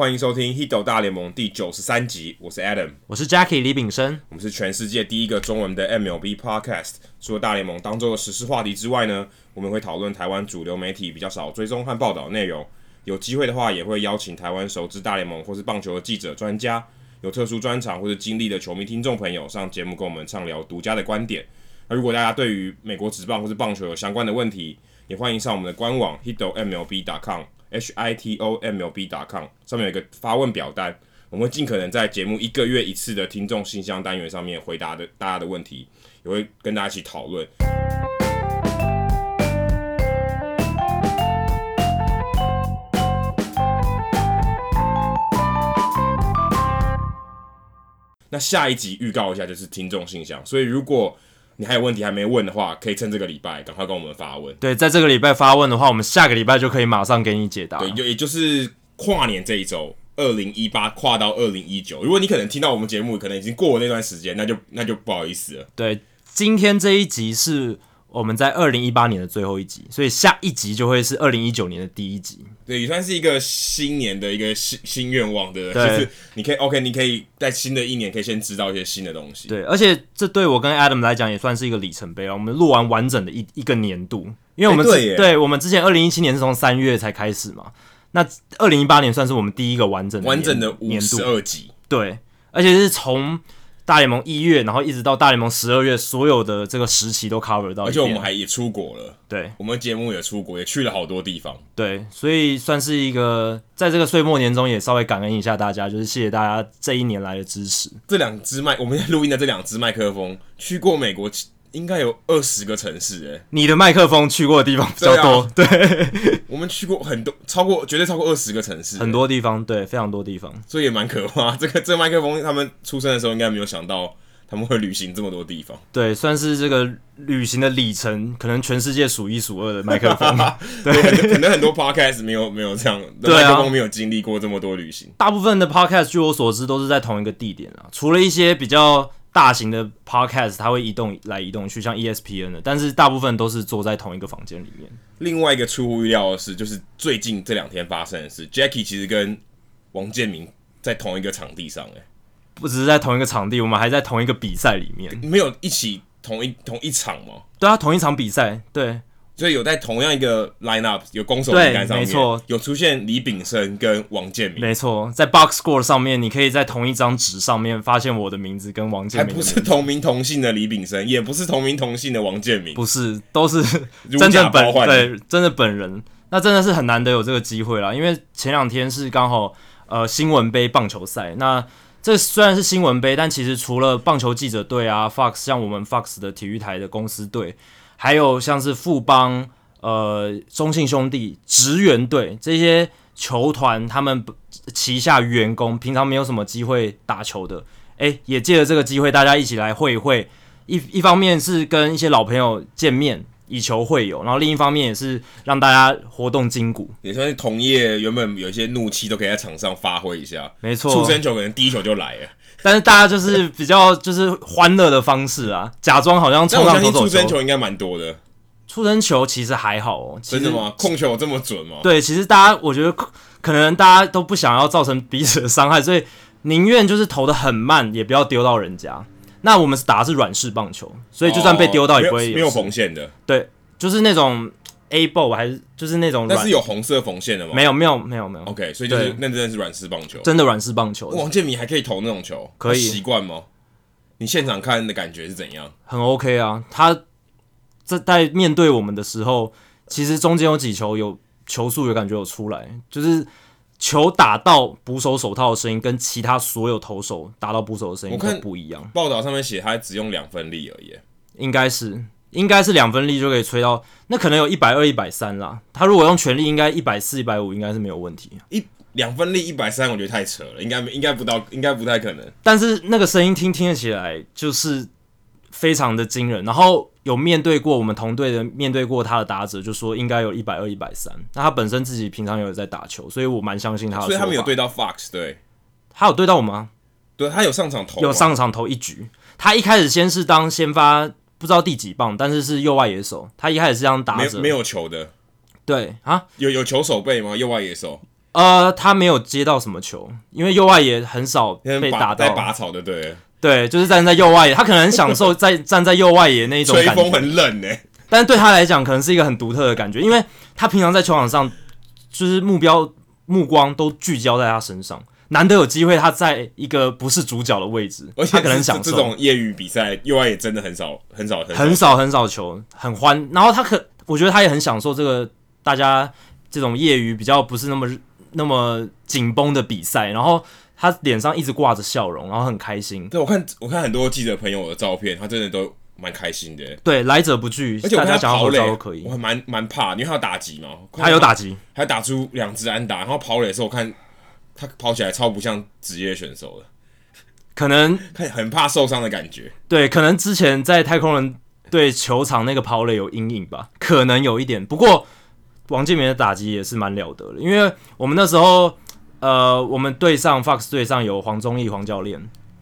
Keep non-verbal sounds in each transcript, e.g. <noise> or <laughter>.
欢迎收听《Hito 大联盟》第九十三集，我是 Adam，我是 Jackie 李炳生，我们是全世界第一个中文的 MLB Podcast。除了大联盟当周的时事话题之外呢，我们会讨论台湾主流媒体比较少追踪和报道内容。有机会的话，也会邀请台湾熟知大联盟或是棒球的记者、专家，有特殊专长或者经历的球迷听众朋友上节目跟我们畅聊独家的观点。那如果大家对于美国职棒或是棒球有相关的问题，也欢迎上我们的官网 hitomlb.com。H i t o m l b dot com 上面有一个发问表单，我们会尽可能在节目一个月一次的听众信箱单元上面回答的大家的问题，也会跟大家一起讨论。那下一集预告一下，就是听众信箱，所以如果你还有问题还没问的话，可以趁这个礼拜赶快跟我们发问。对，在这个礼拜发问的话，我们下个礼拜就可以马上给你解答。对，就也就是跨年这一周，二零一八跨到二零一九。如果你可能听到我们节目，可能已经过了那段时间，那就那就不好意思了。对，今天这一集是。我们在二零一八年的最后一集，所以下一集就会是二零一九年的第一集。对，也算是一个新年的一个新新愿望的，就是你可以 OK，你可以在新的一年可以先知道一些新的东西。对，而且这对我跟 Adam 来讲也算是一个里程碑啊。我们录完完整的一一个年度，因为我们、欸、对，对我们之前二零一七年是从三月才开始嘛，那二零一八年算是我们第一个完整的完整的五十二集。对，而且是从。大联盟一月，然后一直到大联盟十二月，所有的这个时期都 cover 到，而且我们还也出国了。对，我们节目也出国，也去了好多地方。对，所以算是一个在这个岁末年终，也稍微感恩一下大家，就是谢谢大家这一年来的支持。这两支麦，我们录音的这两支麦克风，去过美国。应该有二十个城市诶，你的麦克风去过的地方比较多，对，我们去过很多，超过绝对超过二十个城市，很多地方，对，非常多地方，所以也蛮可怕。<laughs> 这个这个麦克风，他们出生的时候应该没有想到他们会旅行这么多地方，对，算是这个旅行的里程，可能全世界数一数二的麦克风，<laughs> 对，可能很多 podcast 没有没有这样，<laughs> 麦克风没有经历过这么多旅行，大部分的 podcast 据我所知都是在同一个地点啊，除了一些比较。大型的 podcast 它会移动来移动去，像 ESPN 的，但是大部分都是坐在同一个房间里面。另外一个出乎意料的是，就是最近这两天发生的事，Jackie 其实跟王建民在同一个场地上，哎，不只是在同一个场地，我们还在同一个比赛里面，没有一起同一同一场吗？对啊，同一场比赛，对。所以有在同样一个 line up 有攻守名单上面，没错，有出现李炳生跟王建民，没错，在 box score 上面，你可以在同一张纸上面发现我的名字跟王建民，还不是同名同姓的李炳生，也不是同名同姓的王建民，不是，都是真正本对，真的本人，那真的是很难得有这个机会啦，因为前两天是刚好呃新闻杯棒球赛，那这虽然是新闻杯，但其实除了棒球记者队啊，Fox 像我们 Fox 的体育台的公司队。还有像是富邦、呃中信兄弟、职员队这些球团，他们旗下员工平常没有什么机会打球的，诶，也借着这个机会，大家一起来会一会。一一方面是跟一些老朋友见面，以球会友，然后另一方面也是让大家活动筋骨，也算是同业原本有一些怒气都可以在场上发挥一下。没错，出生球可能第一球就来了。但是大家就是比较就是欢乐的方式啊，假装好像冲上投手球。出生球应该蛮多的，出生球其实还好哦。真的吗？控球有这么准吗？对，其实大家我觉得可能大家都不想要造成彼此的伤害，所以宁愿就是投的很慢，也不要丢到人家。那我们打的是软式棒球，所以就算被丢到也不会有没有缝线的。对，就是那种。A ball 还是就是那种，但是有红色缝线的吗？没有，没有，没有，没有。OK，所以就是那真的是软式棒球，真的软式棒球。王建民还可以投那种球，可以习惯吗？你现场看的感觉是怎样？很 OK 啊，他在在面对我们的时候，其实中间有几球有球速有感觉有出来，就是球打到捕手手套的声音跟其他所有投手打到捕手的声音都不一样。报道上面写他只用两分力而已，应该是。应该是两分力就可以吹到，那可能有一百二、一百三啦。他如果用全力，应该一百四、一百五，应该是没有问题。一两分力一百三，我觉得太扯了，应该应该不到，应该不太可能。但是那个声音听听得起来就是非常的惊人。然后有面对过我们同队的，面对过他的打者，就说应该有一百二、一百三。那他本身自己平常有在打球，所以我蛮相信他的。所以他们有对到 Fox，对，他有对到我吗？对，他有上场投，有上场投一局。他一开始先是当先发。不知道第几棒，但是是右外野手。他一开始是这样打着，没有球的。对啊，有有球手背吗？右外野手呃，他没有接到什么球，因为右外野很少被打到，在拔草的对。对，就是站在右外野，他可能很享受 <laughs> 在站在右外野那一种感觉。吹风很冷呢，但是对他来讲，可能是一个很独特的感觉，因为他平常在球场上，就是目标目光都聚焦在他身上，难得有机会他在一个不是主角的位置，而且他可能享受。这种业余比赛，右外也真的很少很少很少很少。球，很欢。然后他可，我觉得他也很享受这个大家这种业余比较不是那么那么紧绷的比赛，然后。他脸上一直挂着笑容，然后很开心。对，我看我看很多记者朋友的照片，他真的都蛮开心的。对，来者不拒，而且我看他跑垒都可以。我还蛮蛮怕，因为他有打击嘛。他有打击，还打出两支安打。然后跑垒的时候，我看他跑起来超不像职业选手的，可能看很怕受伤的感觉。对，可能之前在太空人对球场那个跑垒有阴影吧，可能有一点。不过王建民的打击也是蛮了得的，因为我们那时候。呃，我们队上 Fox 队上有黄忠义黄教练，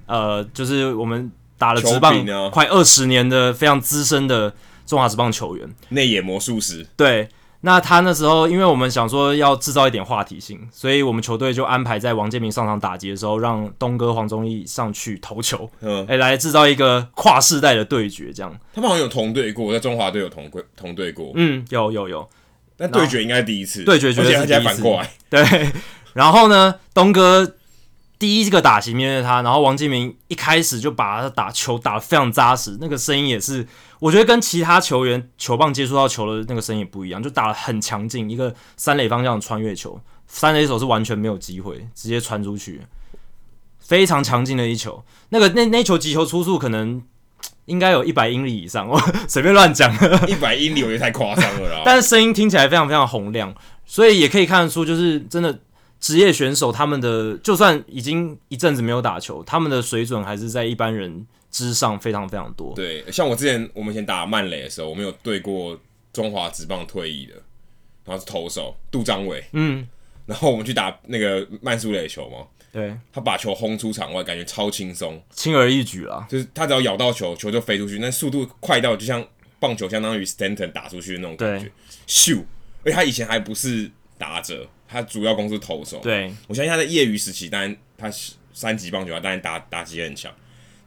呃，就是我们打了职棒快二十年的非常资深的中华职棒球员，内野魔术师。对，那他那时候，因为我们想说要制造一点话题性，所以我们球队就安排在王建民上场打击的时候，让东哥黄宗义上去投球，嗯，哎，来制造一个跨世代的对决，这样。他们好像有同队过，在中华队有同同队过，嗯，有有有，但对决应该第一次，对决绝对是第一次，反过来，<laughs> 对。然后呢，东哥第一个打席面对他，然后王建民一开始就把他打球打得非常扎实，那个声音也是，我觉得跟其他球员球棒接触到球的那个声音也不一样，就打得很强劲，一个三垒方向的穿越球，三垒手是完全没有机会，直接传出去，非常强劲的一球。那个那那球击球出速可能应该有一百英里以上，我 <laughs> 随便乱讲，<laughs> 一百英里我觉得太夸张了啦。<laughs> 但是声音听起来非常非常洪亮，所以也可以看得出，就是真的。职业选手他们的就算已经一阵子没有打球，他们的水准还是在一般人之上非常非常多。对，像我之前我们以前打曼雷的时候，我们有对过中华职棒退役的，然后是投手杜张伟，嗯，然后我们去打那个曼苏垒球嘛，对，他把球轰出场外，感觉超轻松，轻而易举啦，就是他只要咬到球，球就飞出去，那速度快到就像棒球相当于 Stanton 打出去的那种感觉，咻！而且他以前还不是打者。他主要攻是投手，对，我相信他在业余时期，当然他三级棒球啊，当然打打击也很强。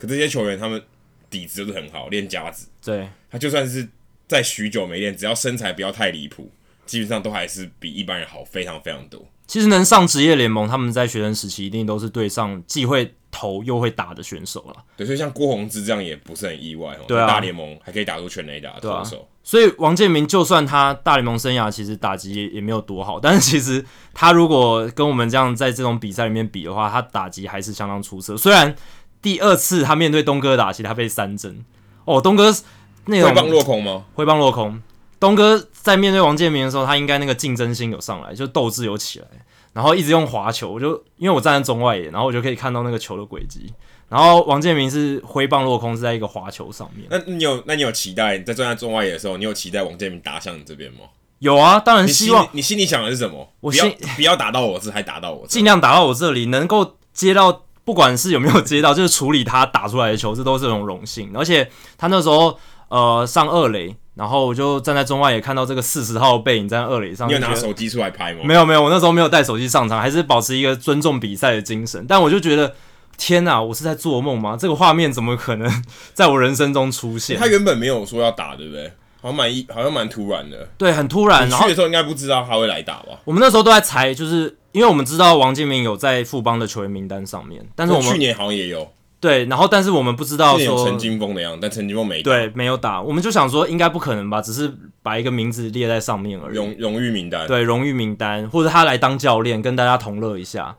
可这些球员他们底子就是很好，练家子。对，他就算是在许久没练，只要身材不要太离谱，基本上都还是比一般人好非常非常多。其实能上职业联盟，他们在学生时期一定都是对上既会投又会打的选手了。对，所以像郭泓志这样也不是很意外哦。对啊，大联盟还可以打出全垒打的投手。所以王建民就算他大联盟生涯其实打击也也没有多好，但是其实他如果跟我们这样在这种比赛里面比的话，他打击还是相当出色。虽然第二次他面对东哥的打击，他被三针哦，东哥那种挥棒落空吗？挥棒落空。东哥在面对王建民的时候，他应该那个竞争心有上来，就斗志有起来，然后一直用滑球。我就因为我站在中外野，然后我就可以看到那个球的轨迹。然后王建民是挥棒落空，是在一个滑球上面。那你有那你有期待你在站在中外野的时候，你有期待王建民打向你这边吗？有啊，当然希望。你心里想的是什么？我心不要不要打到我这，还打到我这，尽量打到我这里，能够接到，不管是有没有接到，就是处理他打出来的球，这都是种荣幸。<laughs> 而且他那时候呃上二垒。然后我就站在中外，也看到这个四十号背影在二垒上。你有拿手机出来拍吗？没有没有，我那时候没有带手机上场，还是保持一个尊重比赛的精神。但我就觉得，天哪，我是在做梦吗？这个画面怎么可能在我人生中出现？他原本没有说要打，对不对？好像蛮一，好像蛮突然的。对，很突然。你去的时候应该不知道他会来打吧？我们那时候都在猜，就是因为我们知道王建民有在富邦的球员名单上面，但是我们去年好像也有。对，然后但是我们不知道说陈金峰的样子，但陈金峰没打，对，没有打，我们就想说应该不可能吧，只是把一个名字列在上面而已。荣荣誉名单，对，荣誉名单，或者他来当教练跟大家同乐一下。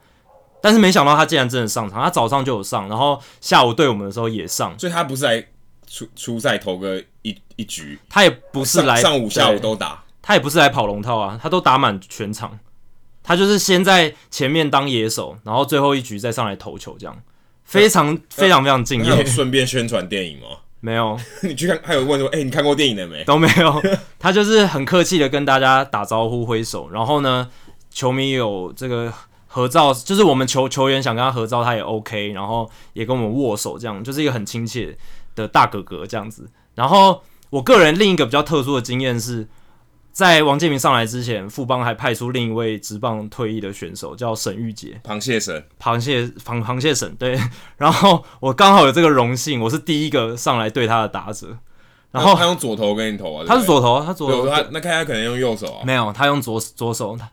但是没想到他竟然真的上场，他早上就有上，然后下午对我们的时候也上，所以他不是来出出赛投个一一局，他也不是来上，上午下午都打，他也不是来跑龙套啊，他都打满全场，他就是先在前面当野手，然后最后一局再上来投球这样。非常非常非常敬业。顺便宣传电影吗？没有。你去看，还有问说，哎、欸，你看过电影了没？都没有。<laughs> 他就是很客气的跟大家打招呼、挥手，然后呢，球迷有这个合照，就是我们球球员想跟他合照，他也 OK，然后也跟我们握手，这样就是一个很亲切的大哥哥这样子。然后我个人另一个比较特殊的经验是，在王建民上来之前，富邦还派出另一位职棒退役的选手，叫沈玉杰，螃蟹神，螃蟹螃螃蟹神，对。<laughs> 然后我刚好有这个荣幸，我是第一个上来对他的打者。然后他用左投跟你投啊？他是左投，他左投。他那看他可能用右手啊？没有，他用左左手。他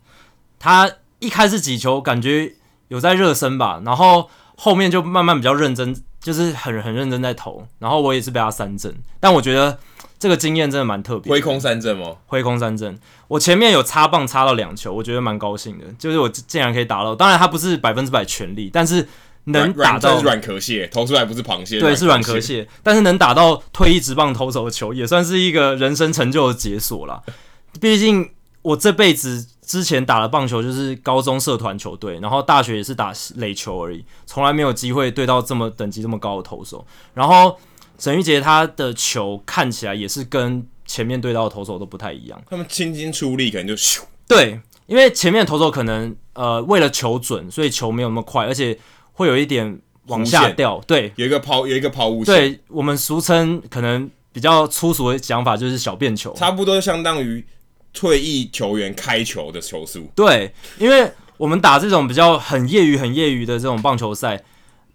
他一开始几球感觉有在热身吧，然后后面就慢慢比较认真，就是很很认真在投。然后我也是被他三振，但我觉得。这个经验真的蛮特别。挥空三振吗？挥空三振，我前面有插棒插到两球，我觉得蛮高兴的。就是我竟然可以打到，当然他不是百分之百全力，但是能打到软壳蟹投出来不是螃蟹，对，是软壳蟹。但是能打到退役直棒投手的球，也算是一个人生成就的解锁了。<laughs> 毕竟我这辈子之前打的棒球就是高中社团球队，然后大学也是打垒球而已，从来没有机会对到这么等级这么高的投手。然后。沈玉杰他的球看起来也是跟前面对到的投手都不太一样，他们轻轻出力可能就咻。对，因为前面的投手可能呃为了球准，所以球没有那么快，而且会有一点往下掉。对，有一个抛有一个抛物线。对，我们俗称可能比较粗俗的讲法就是小便球，差不多相当于退役球员开球的球速。对，因为我们打这种比较很业余、很业余的这种棒球赛，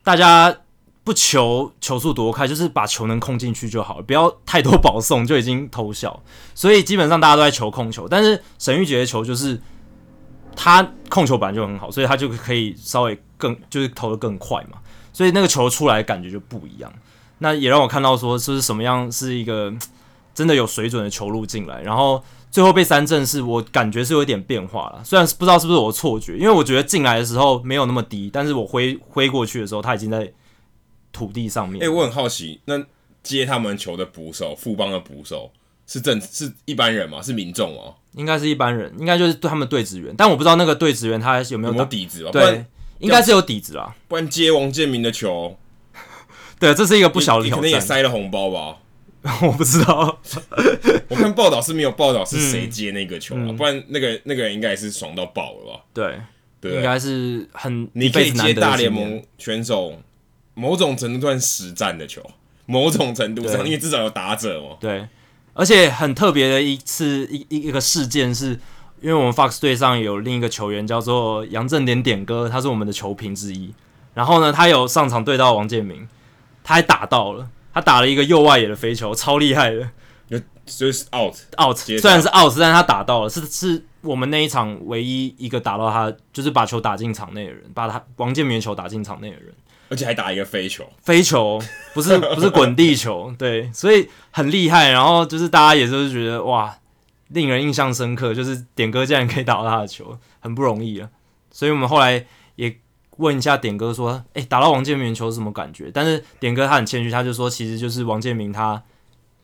大家。不求球速多快，就是把球能控进去就好了，不要太多保送就已经偷笑。所以基本上大家都在求控球，但是沈玉杰的球就是他控球本来就很好，所以他就可以稍微更就是投得更快嘛，所以那个球出来感觉就不一样。那也让我看到说，是什么样是一个真的有水准的球路进来，然后最后被三振，是我感觉是有点变化了。虽然不知道是不是我的错觉，因为我觉得进来的时候没有那么低，但是我挥挥过去的时候，他已经在。土地上面，哎、欸，我很好奇，那接他们球的捕手，富邦的捕手是正是一般人吗？是民众哦？应该是一般人，应该就是对他们队职员，但我不知道那个队职员他有没有底子吧？对，应该是有底子啦，不然接王建民的球，对，这是一个不小的挑战，可能也塞了红包吧？<laughs> 我不知道，我看报道是没有报道是谁接那个球啊，嗯、不然那个那个人应该也是爽到爆了吧？对，对，应该是很你可以接大联盟选手。某种程度算实战的球，某种程度上，对因为至少有打者哦。对，而且很特别的一次一一一个事件是，因为我们 Fox 队上有另一个球员叫做杨振点点哥，他是我们的球评之一。然后呢，他有上场对到王建民，他还打到了，他打了一个右外野的飞球，超厉害的，就是 out out，虽然是 out，但是他打到了，是是我们那一场唯一一个打到他，就是把球打进场内的人，把他王建民的球打进场内的人。而且还打一个飞球，飞球不是不是滚地球，<laughs> 对，所以很厉害。然后就是大家也就是觉得哇，令人印象深刻，就是点哥竟然可以打到他的球，很不容易啊。所以我们后来也问一下点哥说，哎、欸，打到王建民的球是什么感觉？但是点哥他很谦虚，他就说其实就是王建民他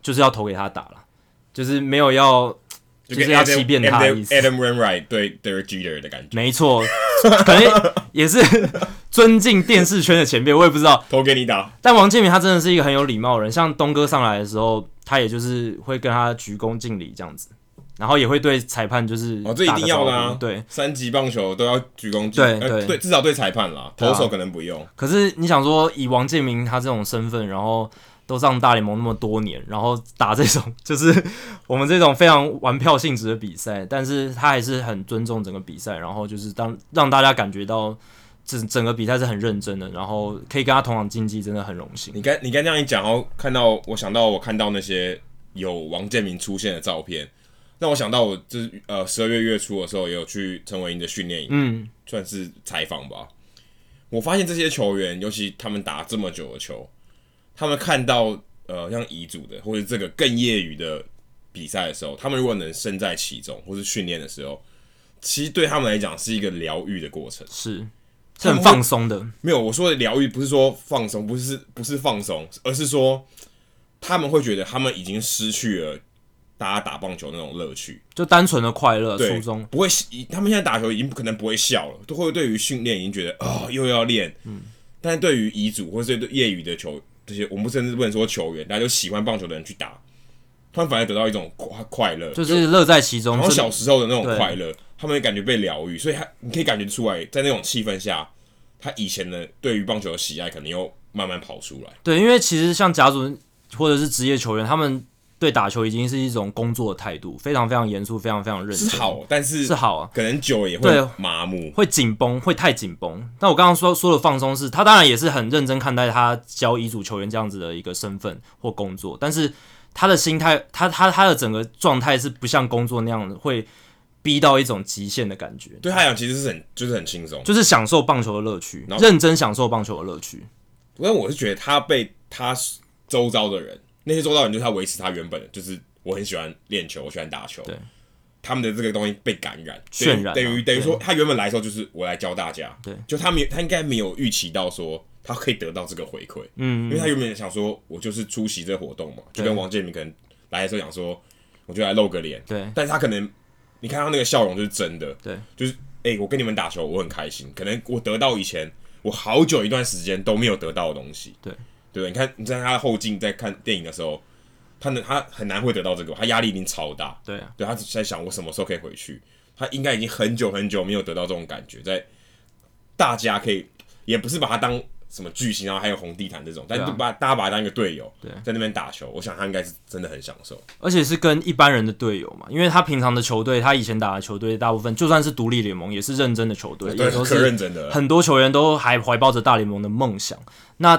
就是要投给他打了，就是没有要就是要欺骗他的意思。Adam Wainwright 对 Derek Jeter 的感觉，没错，<laughs> 可能也是。尊敬电视圈的前辈，我也不知道投给你打。但王建民他真的是一个很有礼貌的人，像东哥上来的时候，他也就是会跟他鞠躬敬礼这样子，然后也会对裁判就是哦，这一定要的啊，对，三级棒球都要鞠躬敬礼，对对对，至少对裁判啦，投手可能不用。可是你想说，以王建民他这种身份，然后都上大联盟那么多年，然后打这种 <laughs> 就是我们这种非常玩票性质的比赛，但是他还是很尊重整个比赛，然后就是当让大家感觉到。整整个比赛是很认真的，然后可以跟他同场竞技，真的很荣幸。你刚你刚这样一讲，然后看到我想到我看到那些有王建民出现的照片，让我想到我就是呃十二月月初的时候也有去陈伟英的训练营，嗯，算是采访吧。我发现这些球员，尤其他们打这么久的球，他们看到呃像乙组的或者这个更业余的比赛的时候，他们如果能身在其中或是训练的时候，其实对他们来讲是一个疗愈的过程，是。是很放松的，没有我说的疗愈，不是说放松，不是不是放松，而是说他们会觉得他们已经失去了大家打棒球那种乐趣，就单纯的快乐。初衷不会，他们现在打球已经不可能不会笑了，都会对于训练已经觉得啊、哦、又要练。嗯，但是对于乙组或者对业余的球这些，我们甚至不能说球员，大家就喜欢棒球的人去打，他们反而得到一种快快乐，就是乐在其中，然后小时候的那种快乐。他们会感觉被疗愈，所以他你可以感觉出来，在那种气氛下，他以前的对于棒球的喜爱可能又慢慢跑出来。对，因为其实像甲组或者是职业球员，他们对打球已经是一种工作的态度，非常非常严肃，非常非常认真。是好，但是是好啊，可能久也会麻木，会紧绷，会太紧绷。那我刚刚说说的放松是，他当然也是很认真看待他教乙组球员这样子的一个身份或工作，但是他的心态，他他他的整个状态是不像工作那样会逼到一种极限的感觉。对他来讲，其实是很就是很轻松，就是享受棒球的乐趣，认真享受棒球的乐趣。因为我是觉得他被他周遭的人。那些周遭人就是他维持他原本的，就是我很喜欢练球，我喜欢打球。对，他们的这个东西被感染、渲染，等于等于说他原本来的时候就是我来教大家。对，就他没他应该没有预期到说他可以得到这个回馈。嗯，因为他原本想说我就是出席这个活动嘛，就跟王建民可能来的时候想说，我就来露个脸。对，但是他可能你看他那个笑容就是真的。对，就是哎、欸，我跟你们打球，我很开心。可能我得到以前我好久一段时间都没有得到的东西。对，对，你看你在他的后劲在看电影的时候。他能，他很难会得到这个，他压力一定超大。对啊，对，他在想我什么时候可以回去。他应该已经很久很久没有得到这种感觉，在大家可以，也不是把他当什么巨星，然后还有红地毯这种，但是把大家把他当一个队友，对，在那边打球，我想他应该是真的很享受，而且是跟一般人的队友嘛，因为他平常的球队，他以前打的球队，大部分就算是独立联盟，也是认真的球队，对，都是可认真的，很多球员都还怀抱着大联盟的梦想。那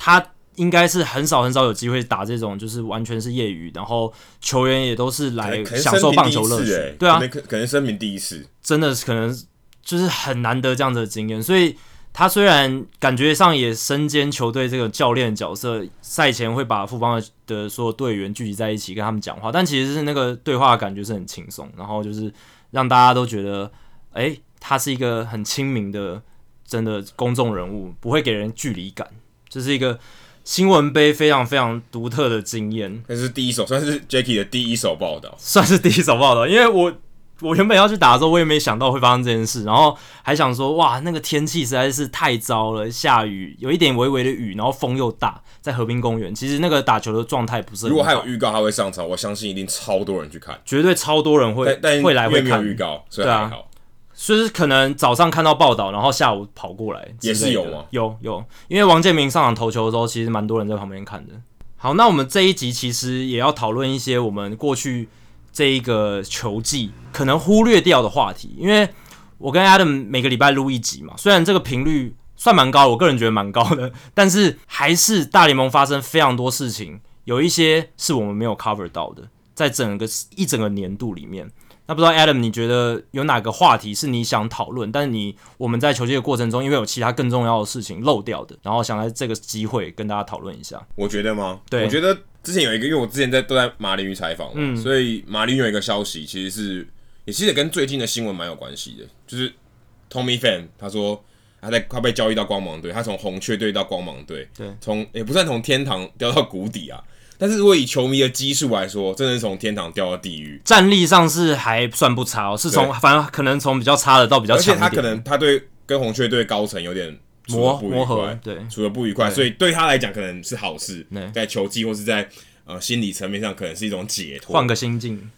他。应该是很少很少有机会打这种，就是完全是业余，然后球员也都是来享受棒球乐趣。欸、对啊，可能可能生平第一次，真的是可能就是很难得这样子的经验。所以他虽然感觉上也身兼球队这个教练角色，赛前会把富邦的所有队员聚集在一起跟他们讲话，但其实是那个对话的感觉是很轻松，然后就是让大家都觉得，哎、欸，他是一个很亲民的真的公众人物，不会给人距离感，这、是一个。新闻杯非常非常独特的经验，那是第一手，算是 Jacky 的第一手报道，算是第一手报道。因为我我原本要去打的时候，我也没想到会发生这件事，然后还想说，哇，那个天气实在是太糟了，下雨，有一点微微的雨，然后风又大，在河滨公园，其实那个打球的状态不是。如果还有预告他会上场，我相信一定超多人去看，绝对超多人会但但会来会看预告，所以还好。就是可能早上看到报道，然后下午跑过来，也是有吗？有有，因为王建民上场投球的时候，其实蛮多人在旁边看的。好，那我们这一集其实也要讨论一些我们过去这一个球季可能忽略掉的话题，因为我跟 Adam 每个礼拜录一集嘛，虽然这个频率算蛮高，我个人觉得蛮高的，<laughs> 但是还是大联盟发生非常多事情，有一些是我们没有 cover 到的，在整个一整个年度里面。那不知道 Adam，你觉得有哪个话题是你想讨论，但是你我们在球季的过程中，因为有其他更重要的事情漏掉的，然后想在这个机会跟大家讨论一下？我觉得吗？对，我觉得之前有一个，因为我之前在都在马林鱼采访嘛，嗯，所以马林鱼有一个消息，其实是也其实跟最近的新闻蛮有关系的，就是 Tommy Pham 他说他在他被交易到光芒队，他从红雀队到光芒队，对，从也不算从天堂掉到谷底啊。但是如果以球迷的基数来说，真的是从天堂掉到地狱。战力上是还算不差哦，是从反正可能从比较差的到比较强。而且他可能他对跟红雀队高层有点磨磨合，对，除了不愉快，所以对他来讲可能是好事。在球技或是在呃心理层面上，可能是一种解脱，换个心境。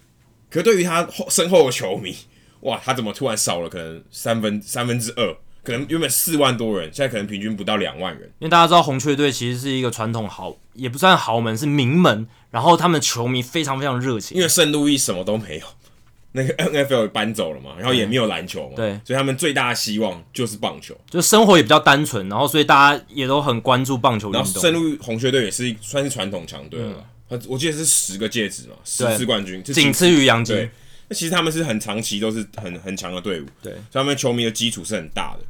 可对于他后身后的球迷，哇，他怎么突然少了可能三分三分之二？可能原本四万多人，现在可能平均不到两万人。因为大家知道红雀队其实是一个传统豪，也不算豪门，是名门。然后他们球迷非常非常热情。因为圣路易什么都没有，<laughs> 那个 NFL 搬走了嘛，然后也没有篮球嘛，对，所以他们最大的希望就是棒球，就生活也比较单纯。然后所以大家也都很关注棒球运动。然后圣路红雀队也是算是传统强队了，他、嗯、我记得是十个戒指嘛，十次冠军，仅次于杨基。那其实他们是很长期都是很很强的队伍，对，所以他们球迷的基础是很大的。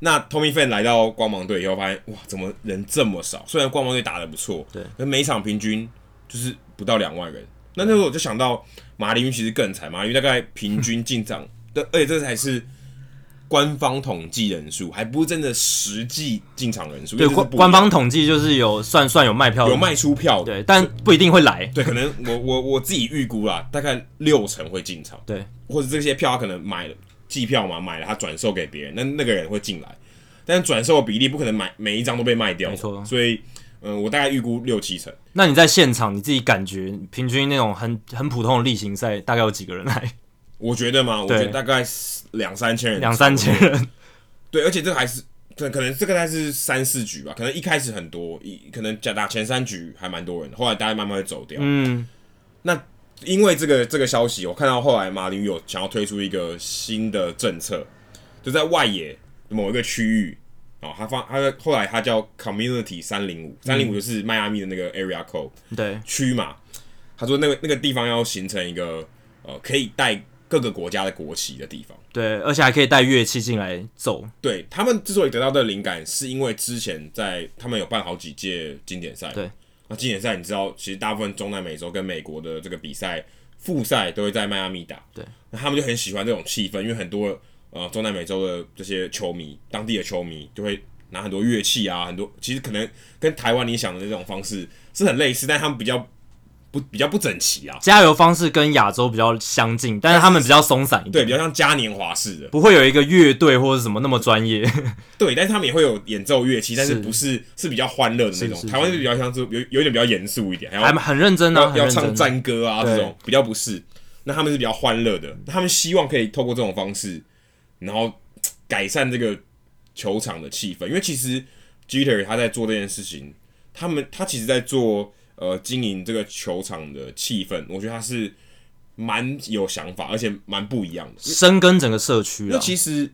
那 Tommy Pham 来到光芒队以后，发现哇，怎么人这么少？虽然光芒队打得不错，对，可每场平均就是不到两万人。那那时候我就想到马林鱼其实更惨，马林鱼大概平均进场 <laughs> 的，而且这才是官方统计人数，还不是真的实际进场人数。对，官官方统计就是有算算有卖票，有卖出票，对，但不一定会来。对，可能我我我自己预估啦，大概六成会进场，对，或者这些票他可能买了。季票嘛，买了他转售给别人，那那个人会进来，但转售的比例不可能买每一张都被卖掉，没错。所以，嗯、呃，我大概预估六七成。那你在现场你自己感觉，平均那种很很普通的例行赛，大概有几个人来？我觉得嘛，我觉得大概两三千人，两三千人。对，而且这个还是可可能这个还是三四局吧，可能一开始很多，一可能假打前三局还蛮多人，后来大家慢慢会走掉。嗯，那因为这个这个消息，我看到后来马林有想要推出一个新的政策，就在外野某一个区域哦，他放他后来他叫 Community 三零五，三零五就是迈阿密的那个 Area Code 对区嘛。他说那个那个地方要形成一个呃可以带各个国家的国旗的地方，对，而且还可以带乐器进来奏。对，他们之所以得到这个灵感，是因为之前在他们有办好几届经典赛，对。那经典赛你知道，其实大部分中南美洲跟美国的这个比赛复赛都会在迈阿密打，对。那他们就很喜欢这种气氛，因为很多呃中南美洲的这些球迷，当地的球迷就会拿很多乐器啊，很多其实可能跟台湾你想的这种方式是很类似，但他们比较。不比较不整齐啊，加油方式跟亚洲比较相近，但是他们比较松散一点，对，比较像嘉年华式的，不会有一个乐队或者什么那么专业。<laughs> 对，但是他们也会有演奏乐器，但是不是是，是比较欢乐的那种。台湾是比较像是有有点比较严肃一点，还，还很认真啊，要，要唱战歌啊这种，比较不是。那他们是比较欢乐的，他们希望可以透过这种方式，然后改善这个球场的气氛，因为其实 Jeter 他在做这件事情，他们他其实在做。呃，经营这个球场的气氛，我觉得他是蛮有想法，而且蛮不一样的，深耕整个社区。那其实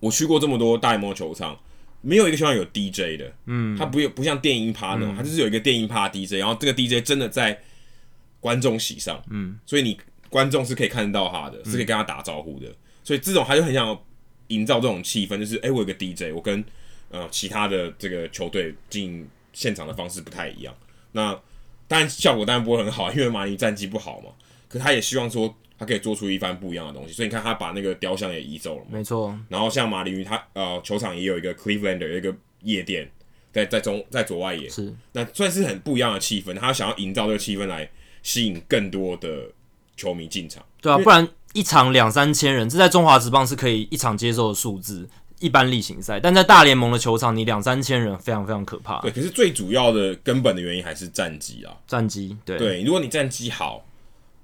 我去过这么多大联盟球场，没有一个球场有 DJ 的，嗯，他不有不像电音趴那种，他就是有一个电音趴 DJ，然后这个 DJ 真的在观众席上，嗯，所以你观众是可以看得到他的，是可以跟他打招呼的，所以这种他就很想营造这种气氛，就是哎、欸，我有个 DJ，我跟呃其他的这个球队进行现场的方式不太一样。那当然效果当然不会很好，因为马林战绩不好嘛。可他也希望说他可以做出一番不一样的东西，所以你看他把那个雕像也移走了，没错。然后像马林鱼他呃球场也有一个 Clevelander 有一个夜店，在在中在左外野，是那算是很不一样的气氛。他想要营造这个气氛来吸引更多的球迷进场，对啊，不然一场两三千人，这在中华职棒是可以一场接受的数字。一般例行赛，但在大联盟的球场，你两三千人非常非常可怕。对，可是最主要的根本的原因还是战绩啊，战绩。对对，如果你战绩好，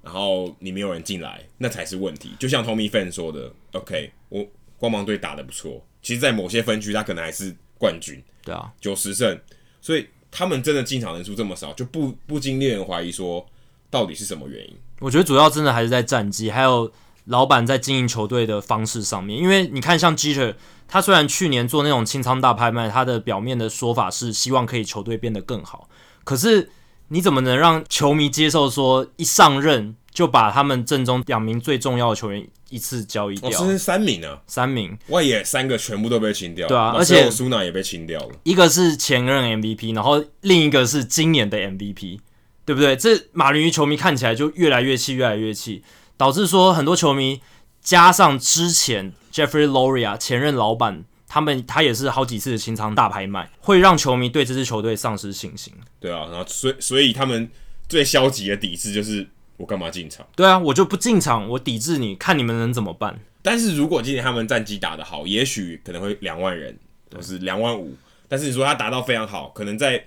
然后你没有人进来，那才是问题。就像 Tommy Fan 说的，OK，我光芒队打的不错，其实，在某些分区他可能还是冠军。对啊，九十胜，所以他们真的进场人数这么少，就不不禁令人怀疑说，到底是什么原因？我觉得主要真的还是在战绩，还有老板在经营球队的方式上面。因为你看，像 Jeter。他虽然去年做那种清仓大拍卖，他的表面的说法是希望可以球队变得更好，可是你怎么能让球迷接受说一上任就把他们阵中两名最重要的球员一次交易掉？哦，是三名啊，三名外野三个全部都被清掉，对啊，而且苏纳也被清掉了，一个是前任 MVP，然后另一个是今年的 MVP，对不对？这马林鱼球迷看起来就越来越气，越来越气，导致说很多球迷加上之前。Jeffrey Loria 前任老板，他们他也是好几次的清仓大拍卖，会让球迷对这支球队丧失信心。对啊，然后所以所以他们最消极的抵制就是我干嘛进场？对啊，我就不进场，我抵制你，看你们能怎么办？但是如果今天他们战绩打得好，也许可能会两万人，或是两万五。但是你说他达到非常好，可能在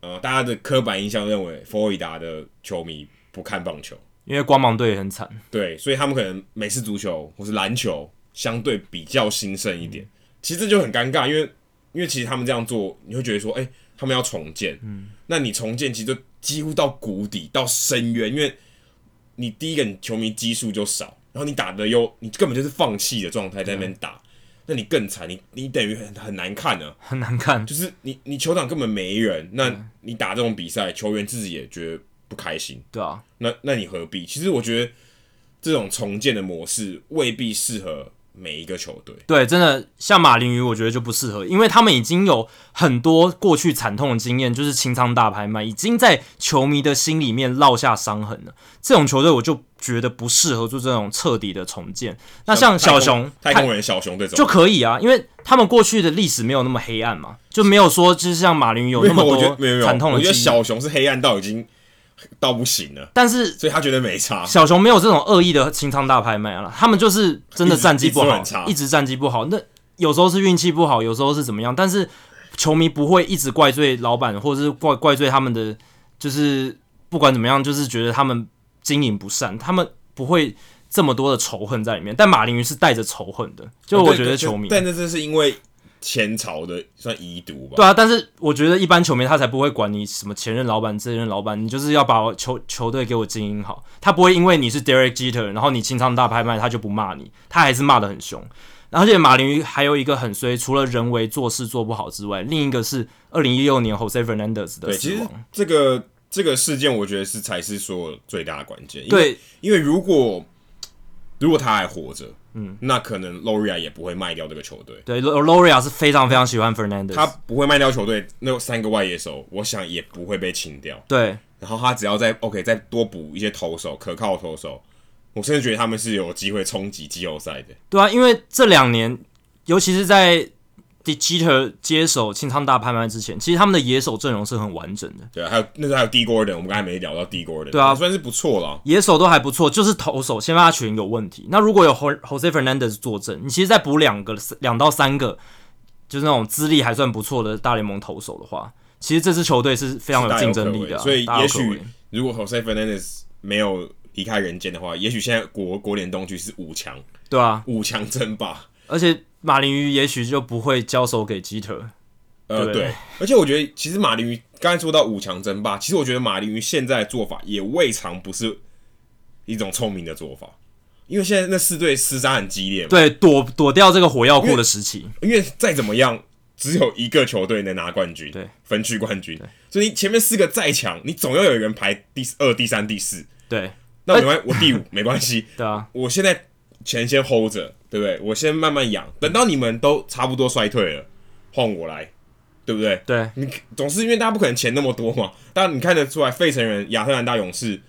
呃大家的刻板印象认为佛罗里达的球迷不看棒球，因为光芒队也很惨。对，所以他们可能美式足球或是篮球。相对比较兴盛一点，其实这就很尴尬，因为因为其实他们这样做，你会觉得说，哎、欸，他们要重建，嗯，那你重建其实就几乎到谷底，到深渊，因为你第一个你球迷基数就少，然后你打的又你根本就是放弃的状态在那边打，那你更惨，你你等于很很难看呢、啊，很难看，就是你你球场根本没人，那你打这种比赛，球员自己也觉得不开心，对啊，那那你何必？其实我觉得这种重建的模式未必适合。每一个球队，对，真的像马林鱼，我觉得就不适合，因为他们已经有很多过去惨痛的经验，就是清仓大拍卖，已经在球迷的心里面烙下伤痕了。这种球队，我就觉得不适合做这种彻底的重建。那像小熊、太空人、小熊这种就可以啊，因为他们过去的历史没有那么黑暗嘛，就没有说就是像马林鱼有那么多惨痛的。我觉得小熊是黑暗到已经。到不行了，但是所以他觉得没差。小熊没有这种恶意的清仓大拍卖了，他们就是真的战绩不好，一直战绩不好。那有时候是运气不好，有时候是怎么样？但是球迷不会一直怪罪老板，或者是怪怪罪他们的，就是不管怎么样，就是觉得他们经营不善，他们不会这么多的仇恨在里面。但马林鱼是带着仇恨的，就我觉得球迷，但这是因为。前朝的算遗毒吧。对啊，但是我觉得一般球迷他才不会管你什么前任老板、这任老板，你就是要把球球队给我经营好。他不会因为你是 Derek Jeter，然后你清仓大拍卖，他就不骂你，他还是骂的很凶。而且马林鱼还有一个很衰，除了人为做事做不好之外，另一个是二零一六年 Jose Fernandez 的死亡。对，其实这个这个事件，我觉得是才是说最大的关键。对，因为如果如果他还活着，嗯，那可能 Loria 也不会卖掉这个球队。对，Loria 是非常非常喜欢 Fernandez，他不会卖掉球队。那三个外野手，我想也不会被清掉。对，然后他只要再 OK 再多补一些投手，可靠的投手。我甚至觉得他们是有机会冲击季后赛的。对啊，因为这两年，尤其是在 Jeter 接手清仓大拍卖之前，其实他们的野手阵容是很完整的。对啊，还有那时候还有 Dee Gordon，我们刚才没聊到 Dee Gordon。对啊，算是不错了。野手都还不错，就是投手先发群有问题。那如果有 Jose Fernandez 坐镇，你其实再补两个、两到三个，就是那种资历还算不错的大联盟投手的话，其实这支球队是非常有竞争力的啊。所以也许如果 Jose Fernandez 没有。离开人间的话，也许现在国国联东区是五强，对啊，五强争霸，而且马林鱼也许就不会交手给基特，呃，对，而且我觉得其实马林鱼刚才说到五强争霸，其实我觉得马林鱼现在的做法也未尝不是一种聪明的做法，因为现在那四队厮杀很激烈嘛，对，躲躲掉这个火药库的时期，因为再怎么样，只有一个球队能拿冠军，对，分区冠军，所以你前面四个再强，你总要有人排第二、第三、第四，对。那没关系，我第五没关系。对啊，我现在钱先 hold 着，对不对？我先慢慢养，等到你们都差不多衰退了，换我来，对不对？对，你总是因为大家不可能钱那么多嘛。但你看得出来，费城人、亚特兰大勇士，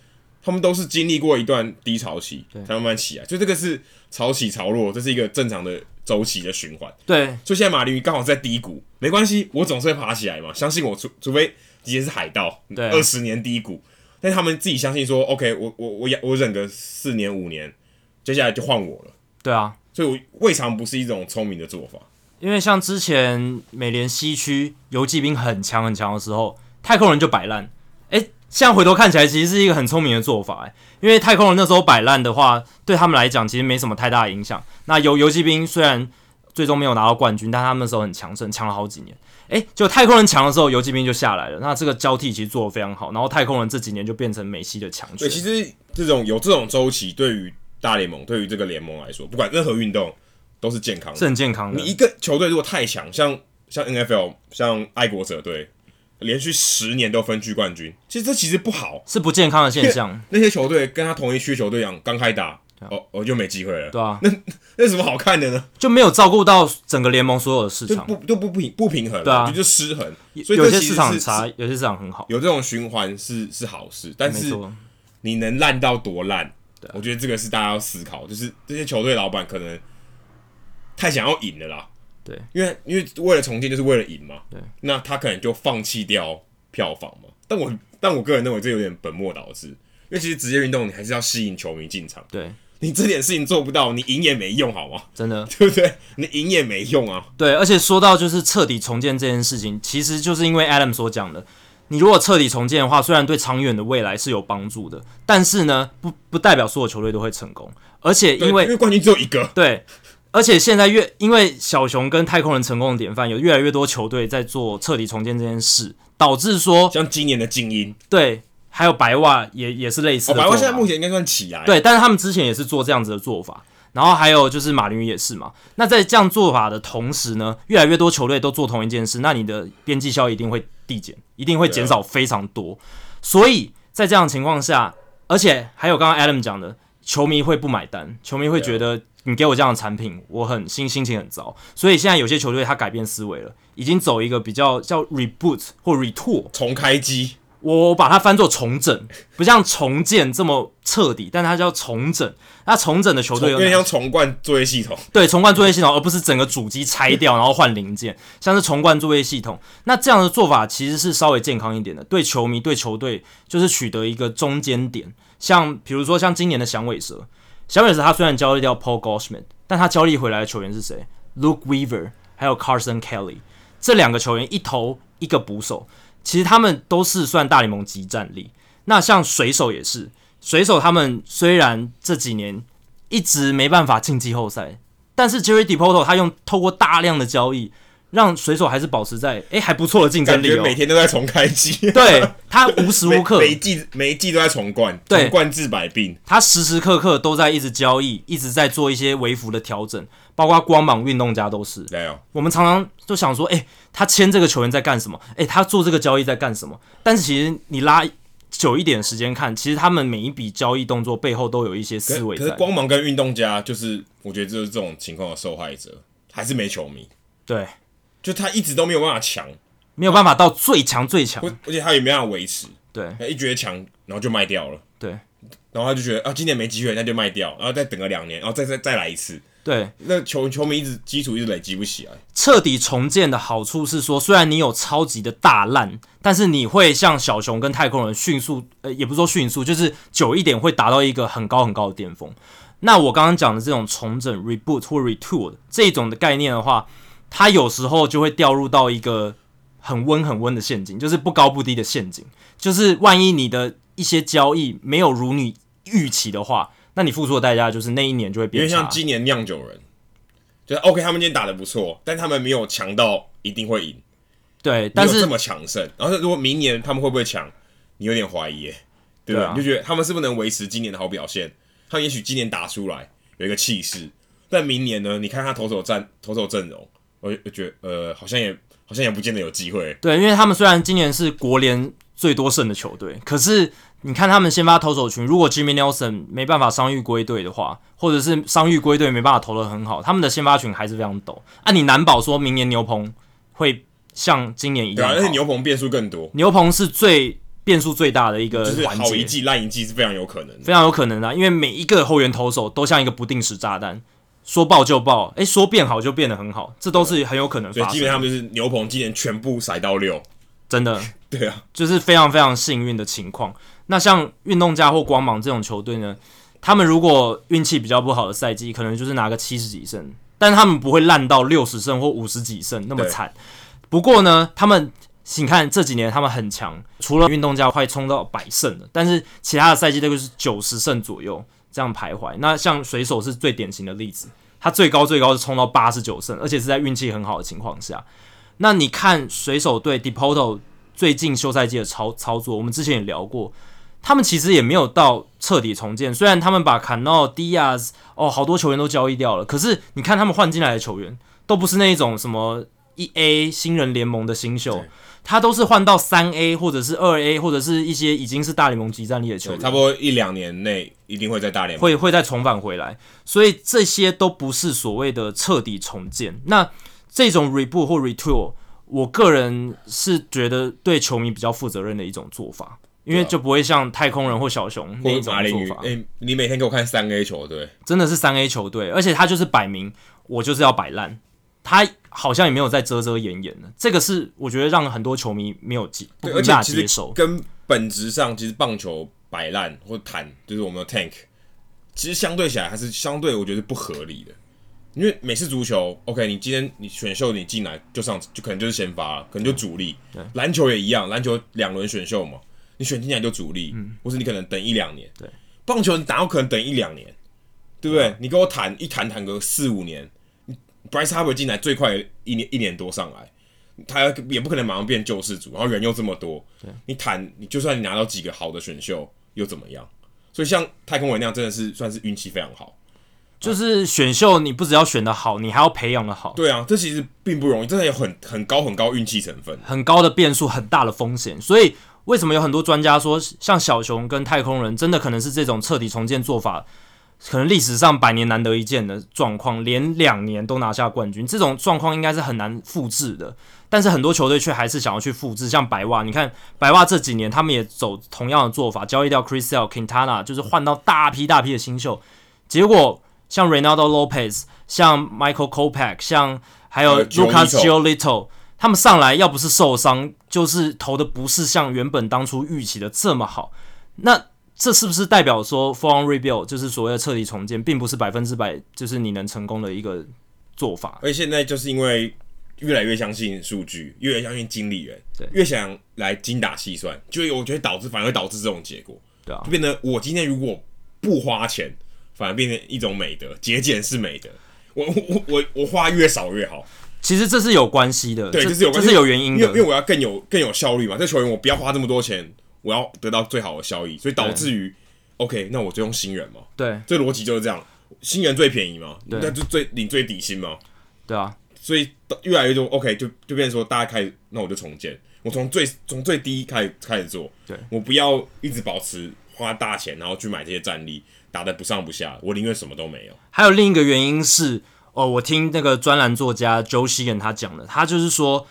他们都是经历过一段低潮期，才慢慢起来。所以这个是潮起潮落，这是一个正常的周期的循环。对，所以现在马林鱼刚好在低谷，没关系，我总是会爬起来嘛。相信我，除除非直接是海盗，对，二十年低谷。但他们自己相信说，OK，我我我我忍个四年五年，接下来就换我了。对啊，所以我未尝不是一种聪明的做法。因为像之前美联西区游骑兵很强很强的时候，太空人就摆烂。哎，现在回头看起来，其实是一个很聪明的做法。哎，因为太空人那时候摆烂的话，对他们来讲其实没什么太大的影响。那游游骑兵虽然最终没有拿到冠军，但他们那时候很强盛，强了好几年。哎，就太空人强的时候，游骑兵就下来了。那这个交替其实做得非常好。然后太空人这几年就变成美西的强权。对，其实这种有这种周期，对于大联盟，对于这个联盟来说，不管任何运动都是健康的，是很健康的。你一个球队如果太强，像像 NFL，像爱国者队，连续十年都分区冠军，其实这其实不好，是不健康的现象。那些球队跟他同一区球队一样，刚开打。哦，我就没机会了。对啊，那那什么好看的呢？就没有照顾到整个联盟所有的市场，就不就不平不平衡，对啊，就失衡。所以有些市场很差，有些市场很好，有这种循环是是好事。但是你能烂到多烂？我觉得这个是大家要思考，就是这些球队老板可能太想要赢了啦。对，因为因为为了重建就是为了赢嘛。对，那他可能就放弃掉票房嘛。但我但我个人认为这有点本末倒置，因为其实职业运动你还是要吸引球迷进场。对。你这点事情做不到，你赢也没用，好吗？真的，<laughs> 对不对？你赢也没用啊。对，而且说到就是彻底重建这件事情，其实就是因为 Adam 所讲的，你如果彻底重建的话，虽然对长远的未来是有帮助的，但是呢，不不代表所有球队都会成功。而且因为因为冠军只有一个，对，而且现在越因为小熊跟太空人成功的典范，有越来越多球队在做彻底重建这件事，导致说像今年的精英，对。还有白袜也也是类似的，哦，白袜现在目前应该算起来，对，但是他们之前也是做这样子的做法，然后还有就是马林鱼也是嘛。那在这样做法的同时呢，越来越多球队都做同一件事，那你的边际效益一定会递减，一定会减少非常多。所以在这样的情况下，而且还有刚刚 Adam 讲的，球迷会不买单，球迷会觉得你给我这样的产品，我很心心情很糟。所以现在有些球队他改变思维了，已经走一个比较叫 reboot 或 retool 重开机。我把它翻作重整，不像重建这么彻底，但它叫重整。那重整的球队有点像重灌作业系统，对，重灌作业系统，而不是整个主机拆掉然后换零件，像是重灌作业系统。那这样的做法其实是稍微健康一点的，对球迷、对球队就是取得一个中间点。像比如说像今年的响尾蛇，响尾蛇它虽然交易掉 Paul Goldschmidt，但它交易回来的球员是谁？Luke Weaver 还有 Carson Kelly 这两个球员，一投一个捕手。其实他们都是算大联盟级战力。那像水手也是，水手他们虽然这几年一直没办法进季后赛，但是 Jerry Depoto 他用透过大量的交易，让水手还是保持在诶、欸、还不错的竞争力、哦，每天都在重开机。对，<laughs> 他无时无刻每，每季每一季都在重冠，重冠治百病。他时时刻刻都在一直交易，一直在做一些微幅的调整，包括光芒运动家都是。没有，我们常常就想说，哎、欸，他签这个球员在干什么？哎、欸，他做这个交易在干什么？但是其实你拉久一点时间看，其实他们每一笔交易动作背后都有一些思维。可是光芒跟运动家，就是我觉得就是这种情况的受害者，还是没球迷。对。就他一直都没有办法强，没有办法到最强最强，而且他也没办法维持。对，一觉得强，然后就卖掉了。对，然后他就觉得啊，今年没机会，那就卖掉，然后再等个两年，然后再再再来一次。对，那球球迷一直基础一直累积不起来。彻底重建的好处是说，虽然你有超级的大烂，但是你会像小熊跟太空人迅速，呃，也不是说迅速，就是久一点会达到一个很高很高的巅峰。那我刚刚讲的这种重整 （reboot） 或 retool 这种的概念的话。它有时候就会掉入到一个很温很温的陷阱，就是不高不低的陷阱。就是万一你的一些交易没有如你预期的话，那你付出的代价就是那一年就会变差。因为像今年酿酒人，就是 OK，他们今天打的不错，但他们没有强到一定会赢。对，但是这么强盛。然后如果明年他们会不会强，你有点怀疑耶，对吧？对啊，你就觉得他们是不是能维持今年的好表现？他们也许今年打出来有一个气势，但明年呢？你看他投手战投手阵容。我我觉得呃，好像也好像也不见得有机会。对，因为他们虽然今年是国联最多胜的球队，可是你看他们先发投手群，如果 Jimmy Nelson 没办法伤愈归队的话，或者是伤愈归队没办法投的很好，他们的先发群还是非常陡。啊，你难保说明年牛棚会像今年一样？对啊，而且牛棚变数更多。牛棚是最变数最大的一个环节，就是好一季烂一季是非常有可能的，非常有可能的，因为每一个后援投手都像一个不定时炸弹。说爆就爆，诶，说变好就变得很好，这都是很有可能发生的。所以基本上就是牛棚今年全部塞到六，真的，<laughs> 对啊，就是非常非常幸运的情况。那像运动家或光芒这种球队呢，他们如果运气比较不好的赛季，可能就是拿个七十几胜，但是他们不会烂到六十胜或五十几胜那么惨。不过呢，他们你看这几年他们很强，除了运动家快冲到百胜了，但是其他的赛季都是九十胜左右。这样徘徊，那像水手是最典型的例子，他最高最高是冲到八十九胜，而且是在运气很好的情况下。那你看水手队 Depoto 最近休赛季的操操作，我们之前也聊过，他们其实也没有到彻底重建。虽然他们把 Cano、Diaz 哦好多球员都交易掉了，可是你看他们换进来的球员都不是那一种什么一 A 新人联盟的新秀。他都是换到三 A 或者是二 A 或者是一些已经是大联盟即战力的球员，差不多一两年内一定会在大联盟会会再重返回来，所以这些都不是所谓的彻底重建。那这种 reboot 或 retool，我个人是觉得对球迷比较负责任的一种做法，因为就不会像太空人或小熊那一种做法。诶，你每天给我看三 A 球队，真的是三 A 球队，而且他就是摆明我就是要摆烂。他好像也没有在遮遮掩掩的，这个是我觉得让很多球迷没有接不大接受。跟本质上，其实棒球摆烂或谈，就是我们的 tank，其实相对起来还是相对我觉得是不合理的。因为美式足球，OK，你今天你选秀你进来就上就可能就是先发了，可能就主力。对，篮球也一样，篮球两轮选秀嘛，你选进来就主力，嗯，或是你可能等一两年。对，棒球你打有可能等一两年？对不对？嗯，你跟我谈一谈谈个四五年。Bryce Harper 进来最快一年一年多上来，他也不可能马上变救世主，然后人又这么多，你谈你就算你拿到几个好的选秀又怎么样？所以像太空人那样真的是算是运气非常好，就是选秀你不只要选的好，你还要培养的好。对啊，这其实并不容易，真的有很很高很高运气成分，很高的变数，很大的风险。所以为什么有很多专家说，像小熊跟太空人真的可能是这种彻底重建做法？可能历史上百年难得一见的状况，连两年都拿下冠军，这种状况应该是很难复制的。但是很多球队却还是想要去复制，像白袜，你看白袜这几年他们也走同样的做法，交易掉 Chris Sale、Quintana，就是换到大批大批的新秀。结果像 Reynaldo Lopez、像 Michael Kopech、像还有 Lucas Giolito，他们上来要不是受伤，就是投的不是像原本当初预期的这么好。那这是不是代表说 full on rebuild 就是所谓的彻底重建，并不是百分之百就是你能成功的一个做法？而现在就是因为越来越相信数据，越来越相信经理人，对，越想来精打细算，就我觉得导致反而会导致这种结果，对啊，就变得我今天如果不花钱，反而变成一种美德，节俭是美德。我我我我花越少越好。其实这是有关系的，对，这是有关系，这是有原因的，因为因为我要更有更有效率嘛，这球员我不要花这么多钱，我要得到最好的效益，所以导致于，OK，那我就用新人嘛，对，这逻辑就是这样，新人最便宜嘛，对。那就最领最底薪嘛，对啊，所以越来越多，OK，就就变成说大家开始，那我就重建，我从最从最低开始开始做，对，我不要一直保持花大钱然后去买这些战力，打得不上不下，我宁愿什么都没有。还有另一个原因是。哦，我听那个专栏作家 Joe Sheehan 他讲的，他就是说，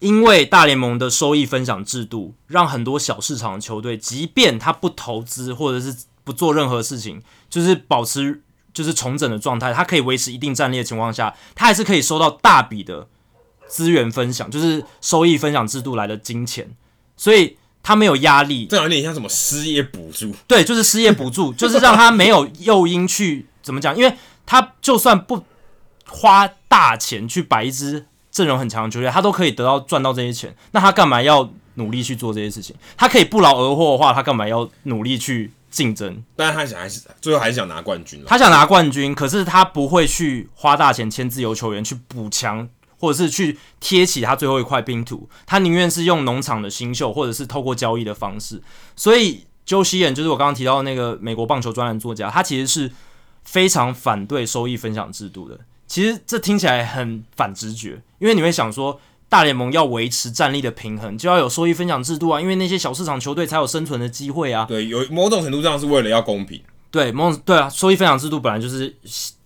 因为大联盟的收益分享制度，让很多小市场的球队，即便他不投资或者是不做任何事情，就是保持就是重整的状态，他可以维持一定战力的情况下，他还是可以收到大笔的资源分享，就是收益分享制度来的金钱，所以他没有压力。这有点像什么失业补助？对，就是失业补助，就是让他没有诱因去怎么讲，因为他就算不。花大钱去摆一支阵容很强的球队，他都可以得到赚到这些钱，那他干嘛要努力去做这些事情？他可以不劳而获的话，他干嘛要努力去竞争？但是他想还是最后还是想拿冠军。他想拿冠军，可是他不会去花大钱签自由球员去补强，或者是去贴起他最后一块拼图。他宁愿是用农场的新秀，或者是透过交易的方式。所以，Joe Sheehan 就是我刚刚提到的那个美国棒球专栏作家，他其实是非常反对收益分享制度的。其实这听起来很反直觉，因为你会想说，大联盟要维持战力的平衡，就要有收益分享制度啊，因为那些小市场球队才有生存的机会啊。对，有某种程度上是为了要公平。对，某种对啊，收益分享制度本来就是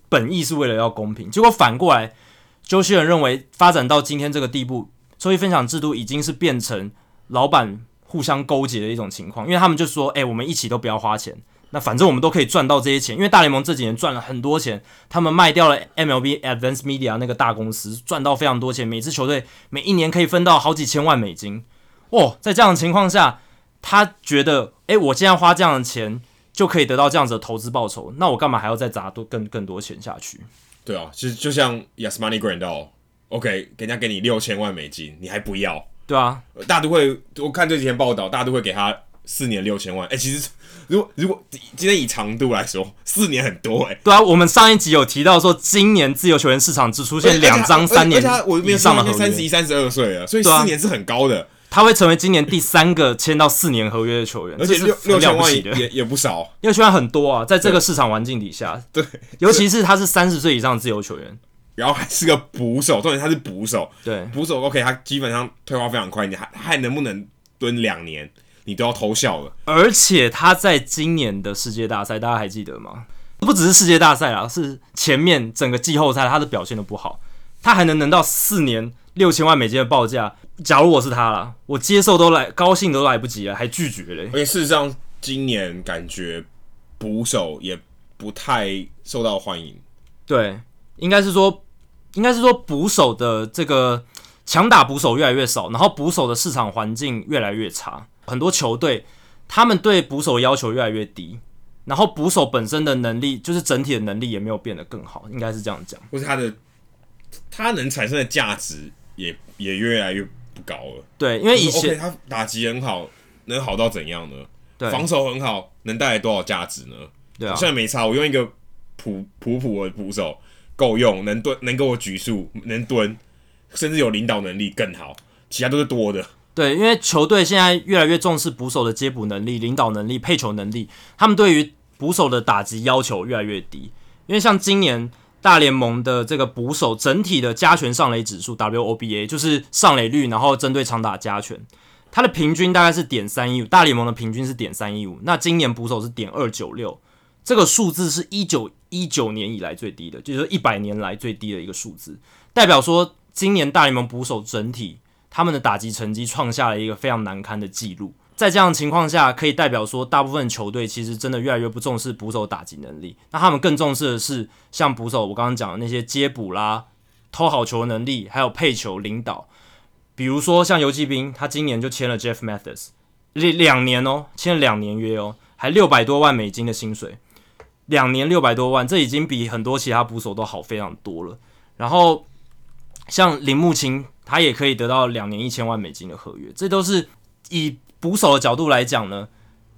本意是为了要公平，结果反过来，周希人认为发展到今天这个地步，收益分享制度已经是变成老板互相勾结的一种情况，因为他们就说，哎，我们一起都不要花钱。那反正我们都可以赚到这些钱，因为大联盟这几年赚了很多钱，他们卖掉了 MLB Advanced Media 那个大公司，赚到非常多钱，每支球队每一年可以分到好几千万美金。哦，在这样的情况下，他觉得，诶，我既然花这样的钱就可以得到这样子的投资报酬，那我干嘛还要再砸多更更多钱下去？对啊，其实就像 Yasmani Grandal，OK，人家给你六千万美金，你还不要？对啊，大都会，我看这几天报道，大都会给他四年六千万。哎，其实。如果如果今天以长度来说，四年很多哎、欸。对啊，我们上一集有提到说，今年自由球员市场只出现两张三年以上的合约，三十一、三十二岁了，所以四年是很高的。他会成为今年第三个签到四年合约的球员，而且六六千万也也不少，六千万很多啊，在这个市场环境底下，对，尤其是他是三十岁以上的自由球员，然后还是个捕手，重点他是捕手，对，捕手 OK，他基本上退化非常快，你还还能不能蹲两年？你都要偷笑了，而且他在今年的世界大赛，大家还记得吗？不只是世界大赛啦，是前面整个季后赛他的表现都不好，他还能能到四年六千万美金的报价。假如我是他啦，我接受都来高兴都来不及了，还拒绝嘞。而且事实上，今年感觉捕手也不太受到欢迎。对，应该是说，应该是说捕手的这个强打捕手越来越少，然后捕手的市场环境越来越差。很多球队，他们对捕手要求越来越低，然后捕手本身的能力，就是整体的能力也没有变得更好，应该是这样讲。或是他的他能产生的价值也也越来越不高了。对，因为以前、OK, 他打击很好，能好到怎样呢？对，防守很好，能带来多少价值呢？对啊，现在没差，我用一个普普普的捕手够用，能蹲，能给我举数，能蹲，甚至有领导能力更好，其他都是多的。对，因为球队现在越来越重视捕手的接捕能力、领导能力、配球能力，他们对于捕手的打击要求越来越低。因为像今年大联盟的这个捕手整体的加权上垒指数 WOBA，就是上垒率，然后针对长打加权，它的平均大概是点三一五，大联盟的平均是点三一五，那今年捕手是点二九六，这个数字是一九一九年以来最低的，就是说一百年来最低的一个数字，代表说今年大联盟捕手整体。他们的打击成绩创下了一个非常难堪的记录，在这样的情况下，可以代表说，大部分球队其实真的越来越不重视捕手打击能力。那他们更重视的是像捕手，我刚刚讲的那些接捕啦、偷好球能力，还有配球、领导。比如说像游骑兵，他今年就签了 Jeff Mathis，两两年哦，签了两年约哦，还六百多万美金的薪水，两年六百多万，这已经比很多其他捕手都好非常多了。然后像铃木清。他也可以得到两年一千万美金的合约，这都是以捕手的角度来讲呢。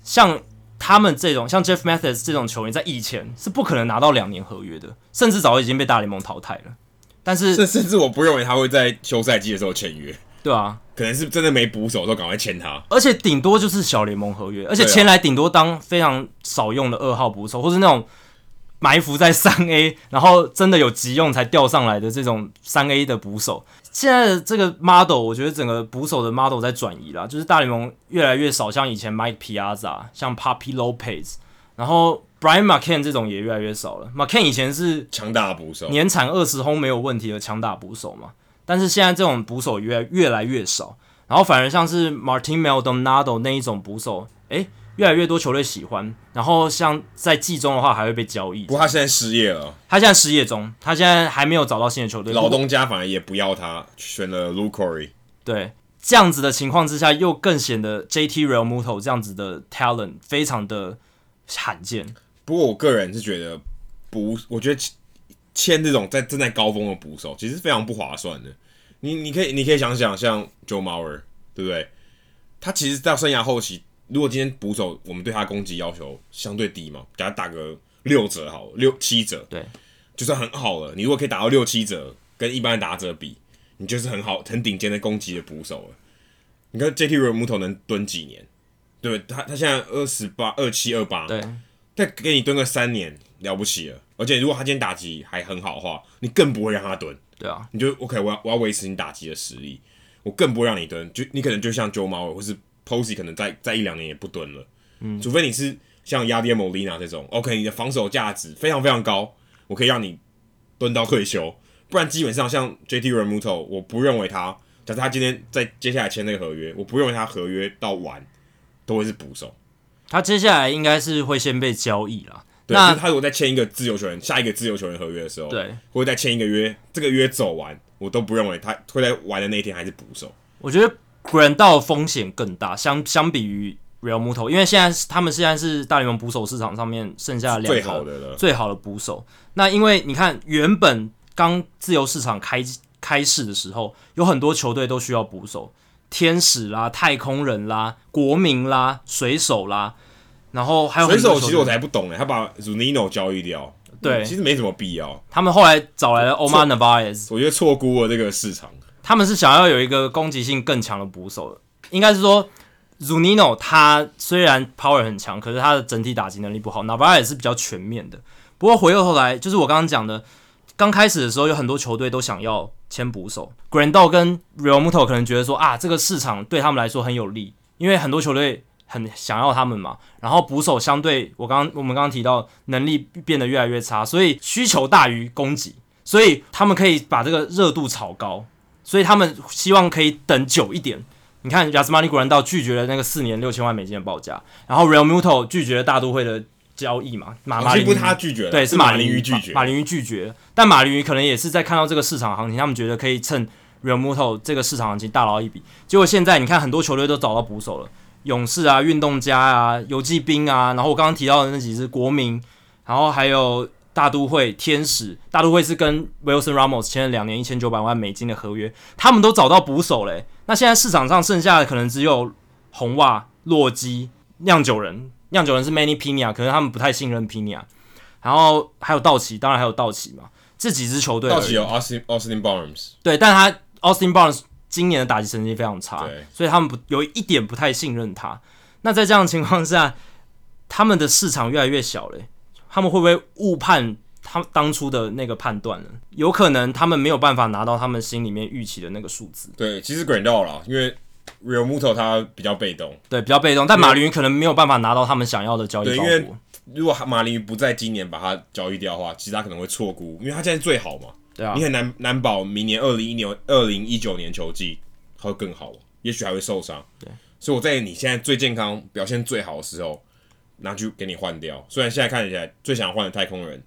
像他们这种，像 Jeff Mathis 这种球员，在以前是不可能拿到两年合约的，甚至早已经被大联盟淘汰了。但是甚甚至我不认为他会在休赛季的时候签约。对啊，可能是真的没捕手，都赶快签他。而且顶多就是小联盟合约，而且签来顶多当非常少用的二号捕手，或是那种埋伏在三 A，然后真的有急用才调上来的这种三 A 的捕手。现在的这个 model，我觉得整个捕手的 model 在转移啦，就是大联盟越来越少像以前 Mike Piazza、像 Papi Lopez，然后 Brian McCann 这种也越来越少了。McCann 以前是强大捕手，年产二十轰没有问题的强打捕手嘛。但是现在这种捕手越越来越少，然后反而像是 Martin Maldonado 那一种捕手，诶，越来越多球队喜欢。然后像在季中的话，还会被交易。不过他现在失业了，他现在失业中，他现在还没有找到新的球队。老东家反而也不要他，选了 Luke Corey。对，这样子的情况之下，又更显得 JT Realmuto 这样子的 talent 非常的罕见。不过我个人是觉得，不，我觉得。签这种在正在高峰的捕手，其实非常不划算的。你你可以你可以想想，像 Joe Mauer，对不对？他其实到生涯后期，如果今天捕手我们对他攻击要求相对低嘛，给他打个六折好了，六七折，对，就算很好了。你如果可以打到六七折，跟一般的打者比，你就是很好很顶尖的攻击的捕手了。你看 JT Realmuto 能蹲几年？对，他他现在二十八、二七、二八，对，再给你蹲个三年，了不起了。而且如果他今天打击还很好的话，你更不会让他蹲。对啊，你就 OK，我要我要维持你打击的实力，我更不会让你蹲。就你可能就像 Joe Mauer 或是 Posey，可能在在一两年也不蹲了。嗯，除非你是像 Yadier Molina 这种，OK，你的防守价值非常非常高，我可以让你蹲到退休。不然基本上像 JT Realmuto，我不认为他，假设他今天在接下来签那个合约，我不认为他合约到完都会是捕手。他接下来应该是会先被交易了。对，那他如果再签一个自由球员，下一个自由球员合约的时候，对，或者再签一个约，这个约走完，我都不认为他会在玩的那一天还是捕手。我觉得 Grandal 风险更大，相相比于 Realmuto，因为现在他们现在是大联盟捕手市场上面剩下两个最好的了，最好的捕手。那因为你看，原本刚自由市场开开市的时候，有很多球队都需要捕手，天使啦、太空人啦、国民啦、水手啦。然后还有水手，其实我才不懂呢，他把 Zunino 交易掉，对、嗯，其实没什么必要。他们后来找来了 Omar Narvaez，我觉得错估了这个市场。他们是想要有一个攻击性更强的捕手，应该是说 Zunino 他虽然 power 很强，可是他的整体打击能力不好。Narvaez 是比较全面的。不过回过头来，就是我刚刚讲的，刚开始的时候有很多球队都想要签捕手，Grandal 跟 Realmuto 可能觉得说啊，这个市场对他们来说很有利，因为很多球队。很想要他们嘛，然后捕手相对我刚我们刚刚提到能力变得越来越差，所以需求大于供给，所以他们可以把这个热度炒高，所以他们希望可以等久一点。你看，Yasmani Grandal 拒绝了那个四年六千万美金的报价，然后 Realmuto 拒绝了大都会的交易嘛，马马林不是他拒绝，对，是马林鱼拒绝，马林鱼拒绝，但马林鱼可能也是在看到这个市场行情，他们觉得可以趁 Realmuto 这个市场行情大捞一笔。结果现在你看，很多球队都找到捕手了。勇士啊，运动家啊，游击兵啊，然后我刚刚提到的那几支国民，然后还有大都会、天使。大都会是跟 Wilson Ramos 签了两年一千九百万美金的合约，他们都找到捕手嘞。那现在市场上剩下的可能只有红袜、洛基、酿酒人。酿酒人是 Manny Pina，可能他们不太信任 Pina。然后还有道奇，当然还有道奇嘛，这几支球队。道奇有 Austin Austin Barnes，对，但他 Austin Barnes。今年的打击成绩非常差，所以他们不有一点不太信任他。那在这样的情况下，他们的市场越来越小了，他们会不会误判他们当初的那个判断呢？有可能他们没有办法拿到他们心里面预期的那个数字。对，其实 Grandal 啦，因为 Realmuto 他比较被动，对，比较被动。但马林鱼可能没有办法拿到他们想要的交易报酬。因为如果马林鱼不在今年把他交易掉的话，其实他可能会错估，因为他现在最好嘛。对啊，你很难难保明年二零一年二零一九年球季他会更好，也许还会受伤。对，所以我在你现在最健康、表现最好的时候拿去给你换掉。虽然现在看起来最想换的太空人，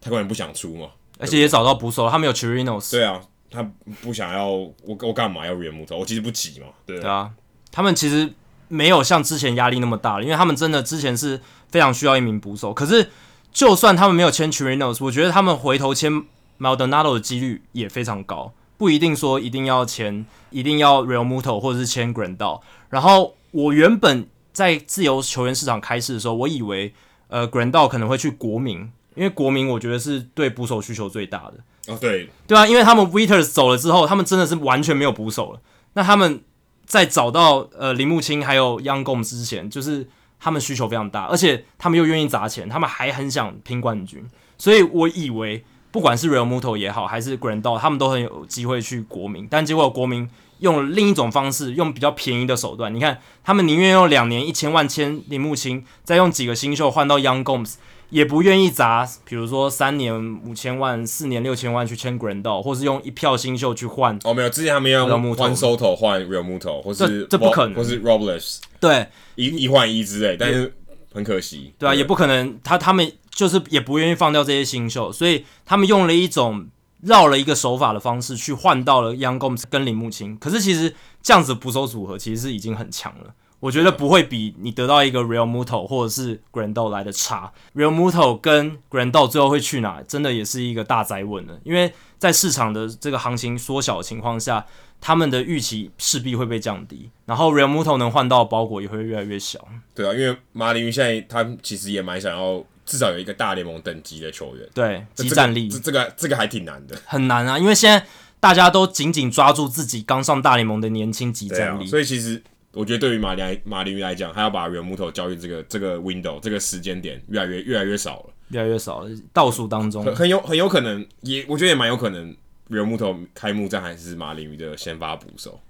太空人不想出嘛，而且也找到捕手，他没有 Chirinos。对啊，他不想要我，我干嘛要 Realmuto？我其实不急嘛。对，对啊，他们其实没有像之前压力那么大了，因为他们真的之前是非常需要一名捕手。可是就算他们没有签 Chirinos，我觉得他们回头签。Maldonado 的几率也非常高，不一定说一定要签，一定要 Realmuto 或者是签 Grandal。然后我原本在自由球员市场开市的时候，我以为呃 Grandal 可能会去国民，因为国民我觉得是对捕手需求最大的。哦，对，对啊，因为他们 Wieters 走了之后，他们真的是完全没有捕手了。那他们在找到呃林木清还有 Yan Gomes 之前，就是他们需求非常大，而且他们又愿意砸钱，他们还很想拼冠军。所以我以为，不管是 Realmuto 也好，还是 Grandal，他们都很有机会去国民。但结果国民用了另一种方式，用比较便宜的手段。你看，他们宁愿用两年一千万签林木清，再用几个新秀换到 Young Gomes，。也不愿意砸，比如说三年五千万、四年六千万去签 Grandal，或是用一票新秀去换。哦，没有，之前他们要用换 Soto 换 Realmuto，或是这不可能，或是 Robles，对，一一换一之类，但是很可惜。对啊，对也不可能，他他们就是也不愿意放掉这些新秀，所以他们用了一种绕了一个手法的方式去换到了 Young Gomes 跟林木清。可是其实这样子捕手组合其实是已经很强了。我觉得不会比你得到一个 Realmuto 或者是 Grandal 来的差。Realmuto 跟 Grandal 最后会去哪，真的也是一个大灾问了。因为在市场的这个行情缩小的情况下，他们的预期势必会被降低，然后 Realmuto 能换到的包裹也会越来越小。对啊，因为马林鱼现在他其实也蛮想要至少有一个大联盟等级的球员，对，集战力，这这个这个还挺难的，很难啊，因为现在大家都紧紧抓住自己刚上大联盟的年轻集战力，所以其实。我觉得对于马林马林鱼来讲，他要把 Realmuto 交易这个这个 window 这个时间点越来越越来越少了，越来越少了，倒数当中。很很有很有可能，也我觉得也蛮有可能 Realmuto 开幕战还是马林鱼的先发捕手。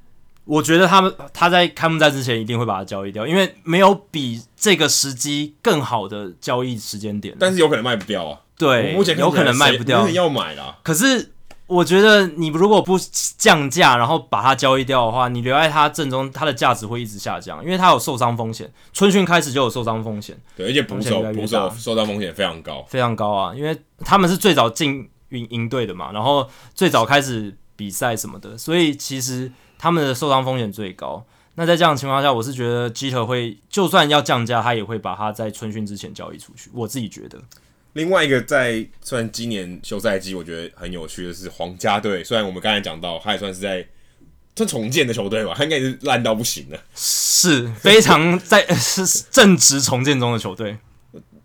我觉得他们他在开幕战之前一定会把它交易掉，因为没有比这个时机更好的交易时间点。但是有可能卖不掉啊，对，目前有可能卖不掉，要买啦。可是。我觉得你如果不降价，然后把它交易掉的话，你留在它阵中，它的价值会一直下降，因为它有受伤风险。春训开始就有受伤风险，对，而且捕手捕手受伤风险非常高，非常高啊！因为他们是最早进营营队的嘛，然后最早开始比赛什么的，所以其实他们的受伤风险最高。那在这样的情况下，我是觉得基特会就算要降价，他也会把它在春训之前交易出去。我自己觉得。另外一个在算今年休赛季，我觉得很有趣的是皇家队。虽然我们刚才讲到，他也算是在算重建的球队吧，他应该是烂到不行了，是非常在是正值重建中的球队。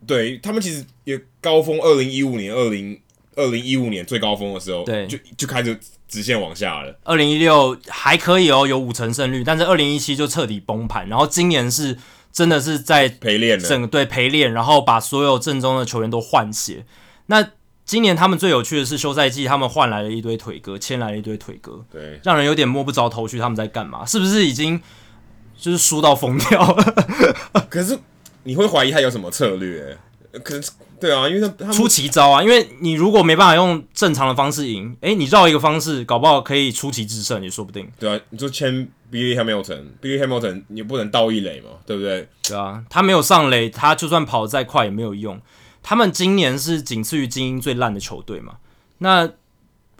对他们其实也高峰，二零一五年、二零二零一五年最高峰的时候，对，就就开始直线往下了。二零一六还可以哦，有五成胜率，但是二零一七就彻底崩盘，然后今年是。真的是在陪练，整个队陪练，然后把所有正宗的球员都换血。那今年他们最有趣的是休赛季，他们换来了一堆腿哥，签来了一堆腿哥，对，让人有点摸不着头绪，他们在干嘛？是不是已经就是输到疯掉了？<laughs> 可是你会怀疑他有什么策略？可能对啊，因为他，他出奇招啊！因为你如果没办法用正常的方式赢，诶，你绕一个方式，搞不好可以出奇制胜也说不定。对啊，你就签 Billy Hamilton，Billy Hamilton 你不能倒一垒嘛，对不对？对啊，他没有上垒，他就算跑得再快也没有用。他们今年是仅次于精英最烂的球队嘛？那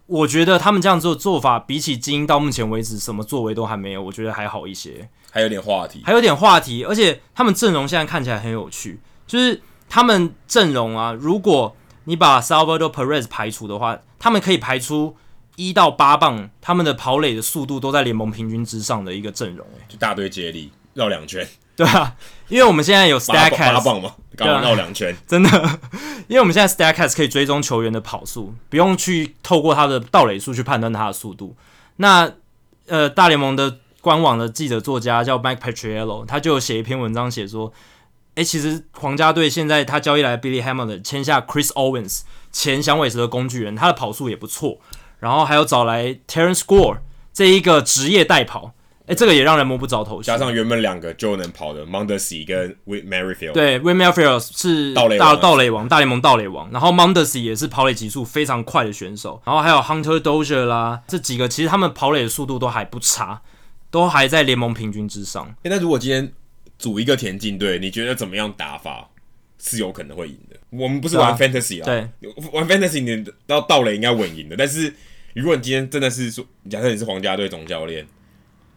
我觉得他们这样做做法，比起精英到目前为止什么作为都还没有，我觉得还好一些，还有点话题，还有点话题，而且他们阵容现在看起来很有趣，就是。他们阵容啊，如果你把 Salvador Perez 排除的话，他们可以排出一到八棒，他们的跑垒的速度都在联盟平均之上的一个阵容，诶，就大堆接力绕两圈，对啊，因为我们现在有 <laughs> Statcast 八棒嘛，刚刚绕两圈，<laughs> 真的，因为我们现在 Statcast 可以追踪球员的跑速，不用去透过他的盗垒数去判断他的速度。那呃，大联盟的官网的记者作家叫 Mike Petriello，他就写一篇文章写说。诶，其实皇家队现在他交易来 Billy Hamilton，签下 Chris Owens，前响尾蛇的工具人，他的跑速也不错。然后还有找来 Terrence Gore 这一个职业代跑，诶，这个也让人摸不着头绪。加上原本两个就能跑的 Mondesi 跟 Whit Merrifield，对，Whit Merrifield 是大盗雷王，大联盟盗雷王。然后 Mondesi 也是跑垒极速非常快的选手。然后还有 Hunter Dozier 啦，这几个其实他们跑垒的速度都还不差，都还在联盟平均之上。诶，那如果今天组一个田径队，你觉得怎么样打法是有可能会赢的？我们不是玩 fantasy 啊，对，玩 fantasy 你到到了应该稳赢的。但是如果你今天真的是说，假设你是皇家队总教练，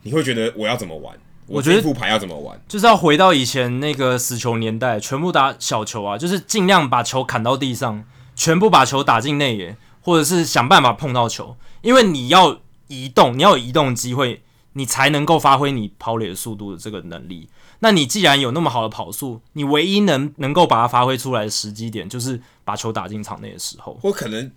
你会觉得我要怎么玩？我觉得副牌要怎么玩？就是要回到以前那个死球年代，全部打小球啊，就是尽量把球砍到地上，全部把球打进内野，或者是想办法碰到球，因为你要移动，你要有移动机会，你才能够发挥你跑垒的速度的这个能力。那你既然有那么好的跑速，你唯一能能够把它发挥出来的时机点，就是把球打进场内的时候。我可能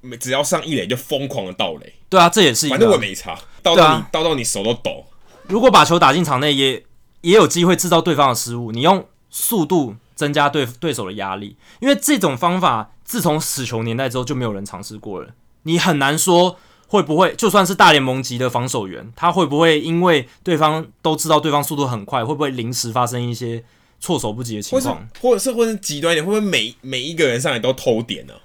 每只要上一垒就疯狂的倒垒。对啊，这也是一个、啊。反正我没差，盗到你，啊、盗到你手都抖。如果把球打进场内，也也有机会制造对方的失误。你用速度增加对对手的压力，因为这种方法自从死球年代之后就没有人尝试过了。你很难说会不会，就算是大联盟级的防守员，他会不会因为对方都知道对方速度很快，会不会临时发生一些措手不及的情况？或者是或者是极端一点，会不会每每一个人上来都偷点呢、啊？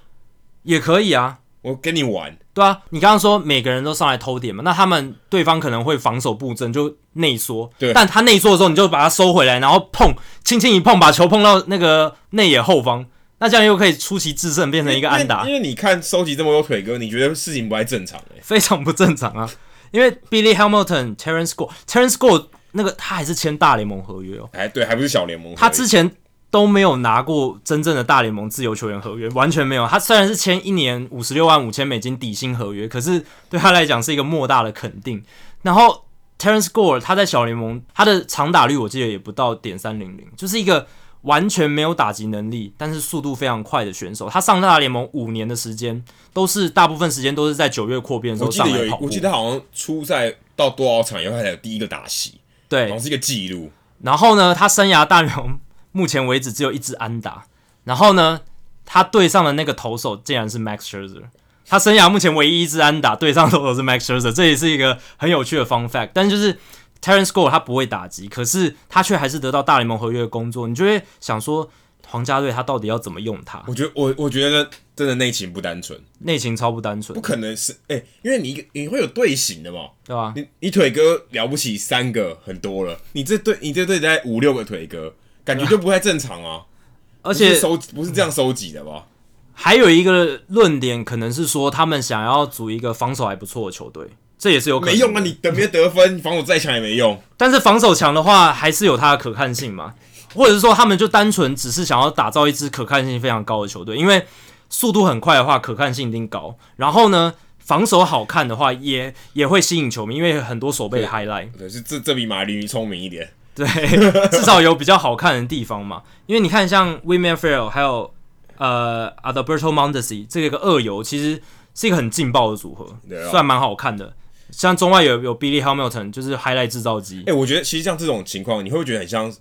也可以啊，我跟你玩。对啊，你刚刚说每个人都上来偷点嘛，那他们对方可能会防守布阵就内缩，对，但他内缩的时候，你就把他收回来，然后碰，轻轻一碰，把球碰到那个内野后方，那这样又可以出奇制胜，变成一个安打。因为你看收集这么多腿哥，你觉得事情不太正常、欸、非常不正常啊！因为 Billy Hamilton、Terrence Gore、Terrence Gore 那个他还是签大联盟合约哦，哎，对，还不是小联盟他之前。都没有拿过真正的大联盟自由球员合约，完全没有。他虽然是签一年五十六万五千美金底薪合约，可是对他来讲是一个莫大的肯定。然后 Terrence Gore 他在小联盟他的长打率我记得也不到点三零零，就是一个完全没有打击能力，但是速度非常快的选手。他上大联盟五年的时间，都是大部分时间都是在九月扩编的时候上来跑步。我记得好像初赛到多少场以后才有第一个打席，对，好像是一个记录。然后呢，他生涯大联盟。目前为止只有一支安打，然后呢，他对上的那个投手竟然是 Max Scherzer，他生涯目前唯一一支安打对上的投手是 Max Scherzer，这也是一个很有趣的 fun fact。但就是 Terrence Gore 他不会打击，可是他却还是得到大联盟合约的工作，你就会想说，皇家队他到底要怎么用他？我觉得我我觉得真的内情不单纯，内情超不单纯，不可能是哎、欸，因为你你会有队形的嘛，对吧、啊？你你腿哥了不起三个很多了，你这队你这队在五六个腿哥。感觉就不太正常啊，<laughs> 而且收不是这样收集的吧？还有一个论点可能是说，他们想要组一个防守还不错的球队，这也是有可能。没用啊，你得没得分，防守再强也没用。但是防守强的话，还是有它的可看性嘛？或者是说，他们就单纯只是想要打造一支可看性非常高的球队，因为速度很快的话，可看性一定高。然后呢，防守好看的话也，也也会吸引球迷，因为很多手背的 highlight。对，是这这比马林鱼聪明一点。对，<laughs> 至少有比较好看的地方嘛。因为你看，像 Whit Merrifield 还有呃 Adalberto Mondesi 这个二游，其实是一个很劲爆的组合，啊、算蛮好看的。像中外有有 Billy Hamilton，就是 highlight 制造机。哎、欸，我觉得其实像这种情况，你会不会觉得很像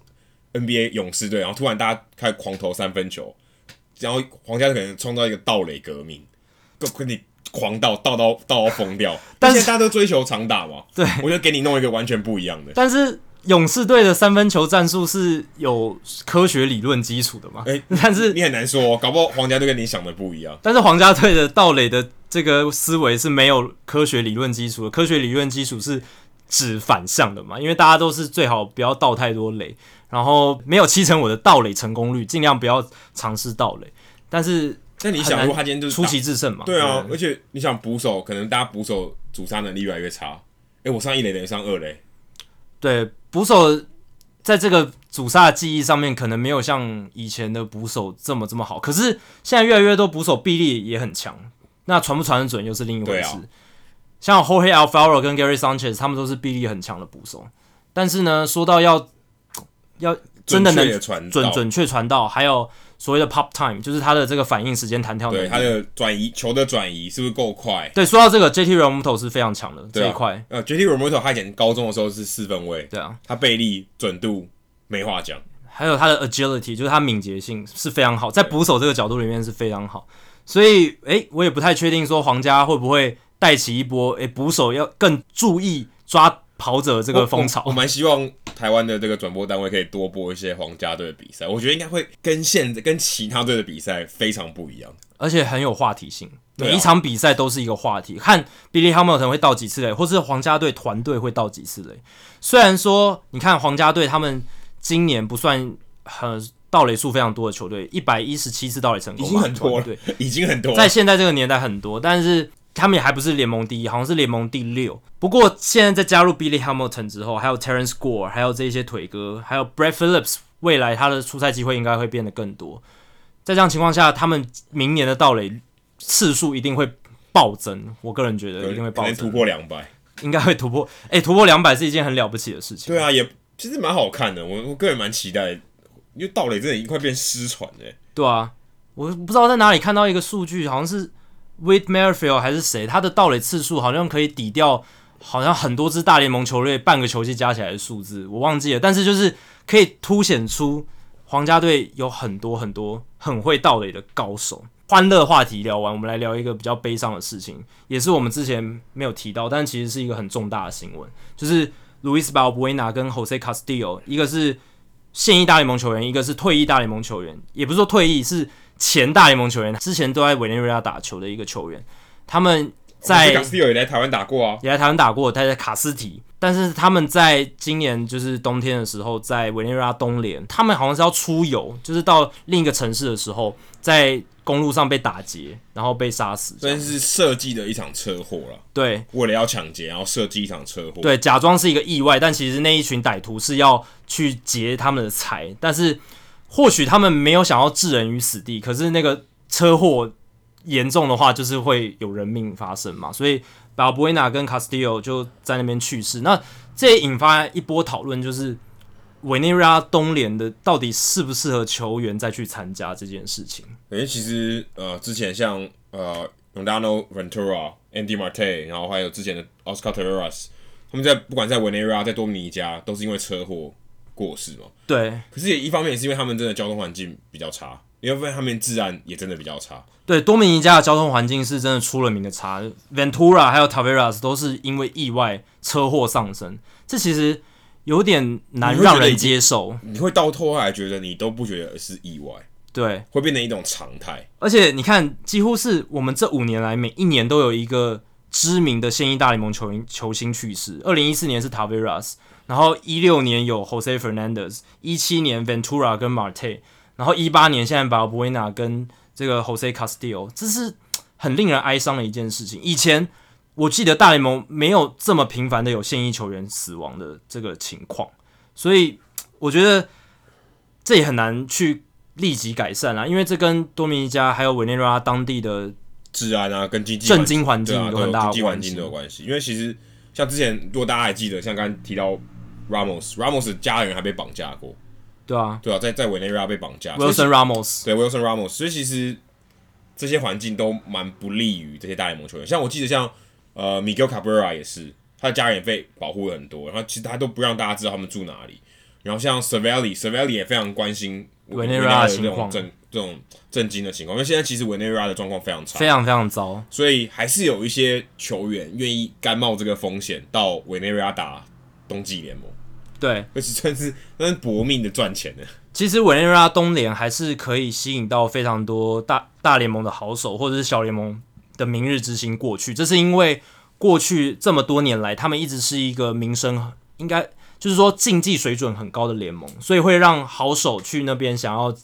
NBA 勇士队，然后突然大家开始狂投三分球，然后皇家可能创造一个盗垒革命，跟你狂盗盗到盗到疯掉。<laughs> 但是大家都追求长打嘛，对，我就给你弄一个完全不一样的。但是。勇士队的三分球战术是有科学理论基础的嘛？诶，<laughs> 但是你很难说，搞不好皇家队跟你想的不一样。但是皇家队的盗垒的这个思维是没有科学理论基础的，科学理论基础是指反向的嘛？因为大家都是最好不要倒太多雷，然后没有七成我的倒雷成功率，尽量不要尝试倒雷。但是，但你想，如果他今天就是出奇制胜嘛？对啊，而且你想捕手，可能大家捕手阻杀能力越来越差。诶，我上一垒等于上二垒。对，捕手在这个阻杀的技艺上面，可能没有像以前的捕手这么这么好。可是现在越来越多捕手臂力也很强，那传不传得准又是另一回事。啊、像 Jorge Alfaro 跟 Gary Sanchez，他们都是臂力很强的捕手。但是呢，说到要要真的能准准确传到，还有。所谓的 pop time 就是他的这个反应时间弹跳能力，对他的转移球的转移是不是够快？对，说到这个 JT Realmuto 是非常强的、啊、这一块。呃，JT Realmuto 他以前高中的时候是四分卫，对啊，他背力准度没话讲，还有他的 agility 就是他敏捷性是非常好，在捕手这个角度里面是非常好。所以，诶、欸，我也不太确定说皇家会不会带起一波，诶、欸，捕手要更注意抓跑者这个风潮。我蛮希望。台湾的这个转播单位可以多播一些皇家队的比赛，我觉得应该会跟现在跟其他队的比赛非常不一样，而且很有话题性。每一场比赛都是一个话题，看 Billy Hamilton 会到几次垒，或是皇家队团队会到几次垒。虽然说你看皇家队他们今年不算很盗垒数非常多的球队，一百一十七次盗垒成功，已经很多了，对，已经很多了，在现在这个年代很多，但是。他们也还不是联盟第一，好像是联盟第六。不过现在在加入 Billy Hamilton 之后，还有 Terrence Gore，还有这些腿哥，还有 Brett Phillips，未来他的出赛机会应该会变得更多。在这样情况下，他们明年的盗垒次数一定会暴增。我个人觉得一定会暴增，突破两百，应该会突破。哎、欸，突破两百是一件很了不起的事情。对啊，也其实蛮好看的。我我个人蛮期待，因为盗垒真的已经快变失传了。对啊，我不知道在哪里看到一个数据，好像是。w i t Merrifield 还是谁，他的盗垒次数好像可以抵掉好像很多支大联盟球队半个球季加起来的数字，我忘记了。但是就是可以凸显出皇家队有很多很多很会盗垒的高手。欢乐话题聊完，我们来聊一个比较悲伤的事情，也是我们之前没有提到，但其实是一个很重大的新闻，就是 Luis Valbuena 跟 Jose Castillo，一个是现役大联盟球员，一个是退役大联盟球员，也不是说退役，是前大联盟球员，之前都在委内瑞拉打球的一个球员。他们在也来台湾打过啊，也来台湾打过，他在卡斯提，但是他们在今年就是冬天的时候，在委内瑞拉冬联，他们好像是要出游，就是到另一个城市的时候，在。公路上被打劫，然后被杀死，真是设计的一场车祸了。对，为了要抢劫，然后设计一场车祸。对，假装是一个意外，但其实那一群歹徒是要去劫他们的财。但是或许他们没有想要置人于死地，可是那个车祸严重的话，就是会有人命发生嘛。所以 Valbuena 跟 Castillo 就在那边去世。那这也引发一波讨论，就是。委内瑞拉冬联的到底适不适合球员再去参加这件事情？因为其实呃，之前像呃 r o n d a n o Ventura、Andy Marte，然后还有之前的 Oscar Taveras，他们在不管在委内瑞拉、在多米尼加，都是因为车祸过世嘛。对。可是也一方面也是因为他们真的交通环境比较差，另一方面他们治安也真的比较差。对，多米尼加的交通环境是真的出了名的差。Ventura 还有 Taveras 都是因为意外车祸丧生，这其实。有点难让人接受，你会到头来觉得你都不觉得是意外，对，会变成一种常态。而且你看，几乎是我们这五年来每一年都有一个知名的现役大联盟球员球星去世。二零一四年是 Taveras，然后一六年有 Jose Fernandez，一七年 Ventura 跟 Marte，然后一八年现在 Valbuena 跟这个 Jose Castillo，这是很令人哀伤的一件事情。以前。我记得大联盟没有这么频繁的有现役球员死亡的这个情况，所以我觉得这也很难去立即改善啊，因为这跟多米尼加还有委内瑞拉当地的治安啊，跟经济政经环境有很大的经济环境都有关系。因为其实像之前，如果大家还记得，像刚刚提到 Ramos，Ramos 家人还被绑架过，对啊，对啊，在在委内瑞拉被绑架，Wilson Ramos，对 Wilson Ramos，所以其实这些环境都蛮不利于这些大联盟球员。像我记得像。呃，Miguel Cabrera 也是，他的家人也被保护了很多，然后其实他都不让大家知道他们住哪里。然后像 Cervelli，Cervelli 也非常关心委内瑞拉的情况，这种震惊的情况，因为现在其实委内瑞拉的状况非常差，非常非常糟，所以还是有一些球员愿意甘冒这个风险到委内瑞拉打冬季联盟。对，<laughs> 而且算是算是搏命的赚钱的。其实委内瑞拉冬联还是可以吸引到非常多大大联盟的好手，或者是小联盟。的明日之星过去，这是因为过去这么多年来，他们一直是一个名声应该就是说竞技水准很高的联盟，所以会让好手去那边想要，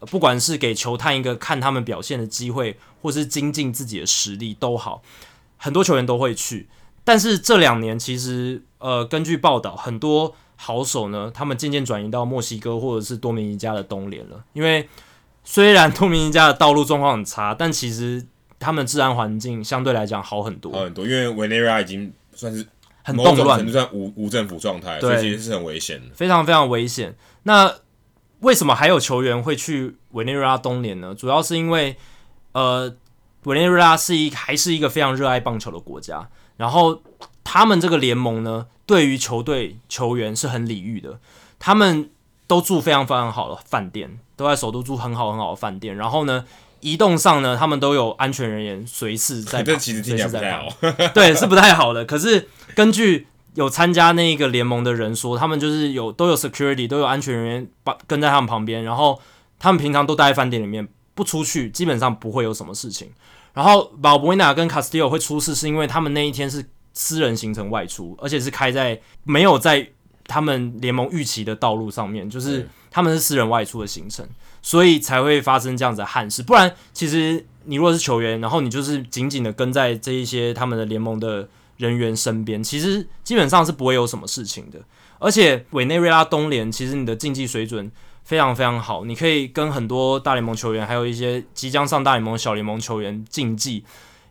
不管是给球探一个看他们表现的机会，或是精进自己的实力都好，很多球员都会去。但是这两年其实，呃，根据报道，很多好手呢，他们渐渐转移到墨西哥或者是多米尼加的东联了，因为虽然多米尼加的道路状况很差，但其实。他们的治安环境相对来讲好很多，好很多，因为委内瑞拉已经算是很动乱，就算无无政府状态，所以其实是很危险的，非常非常危险。那为什么还有球员会去委内瑞拉冬联呢？主要是因为，呃，委内瑞拉是一还是一个非常热爱棒球的国家，然后他们这个联盟呢，对于球队球员是很礼遇的，他们都住非常非常好的饭店，都在首都住很好很好的饭店，然后呢。移动上呢，他们都有安全人员随时在 <laughs> 旁，这其实听起来不太好，对，是不太好的。可是根据有参加那个联盟的人说，他们就是有都有 security，都有安全人员把跟在他们旁边，然后他们平常都待在饭店里面不出去，基本上不会有什么事情。然后 Valbuena 跟 Castillo 会出事，是因为他们那一天是私人行程外出，而且是开在没有在他们联盟预期的道路上面，就是他们是私人外出的行程。所以才会发生这样子的憾事，不然其实你如果是球员，然后你就是紧紧的跟在这一些他们的联盟的人员身边，其实基本上是不会有什么事情的。而且委内瑞拉冬联其实你的竞技水准非常非常好，你可以跟很多大联盟球员，还有一些即将上大联盟小联盟球员竞技，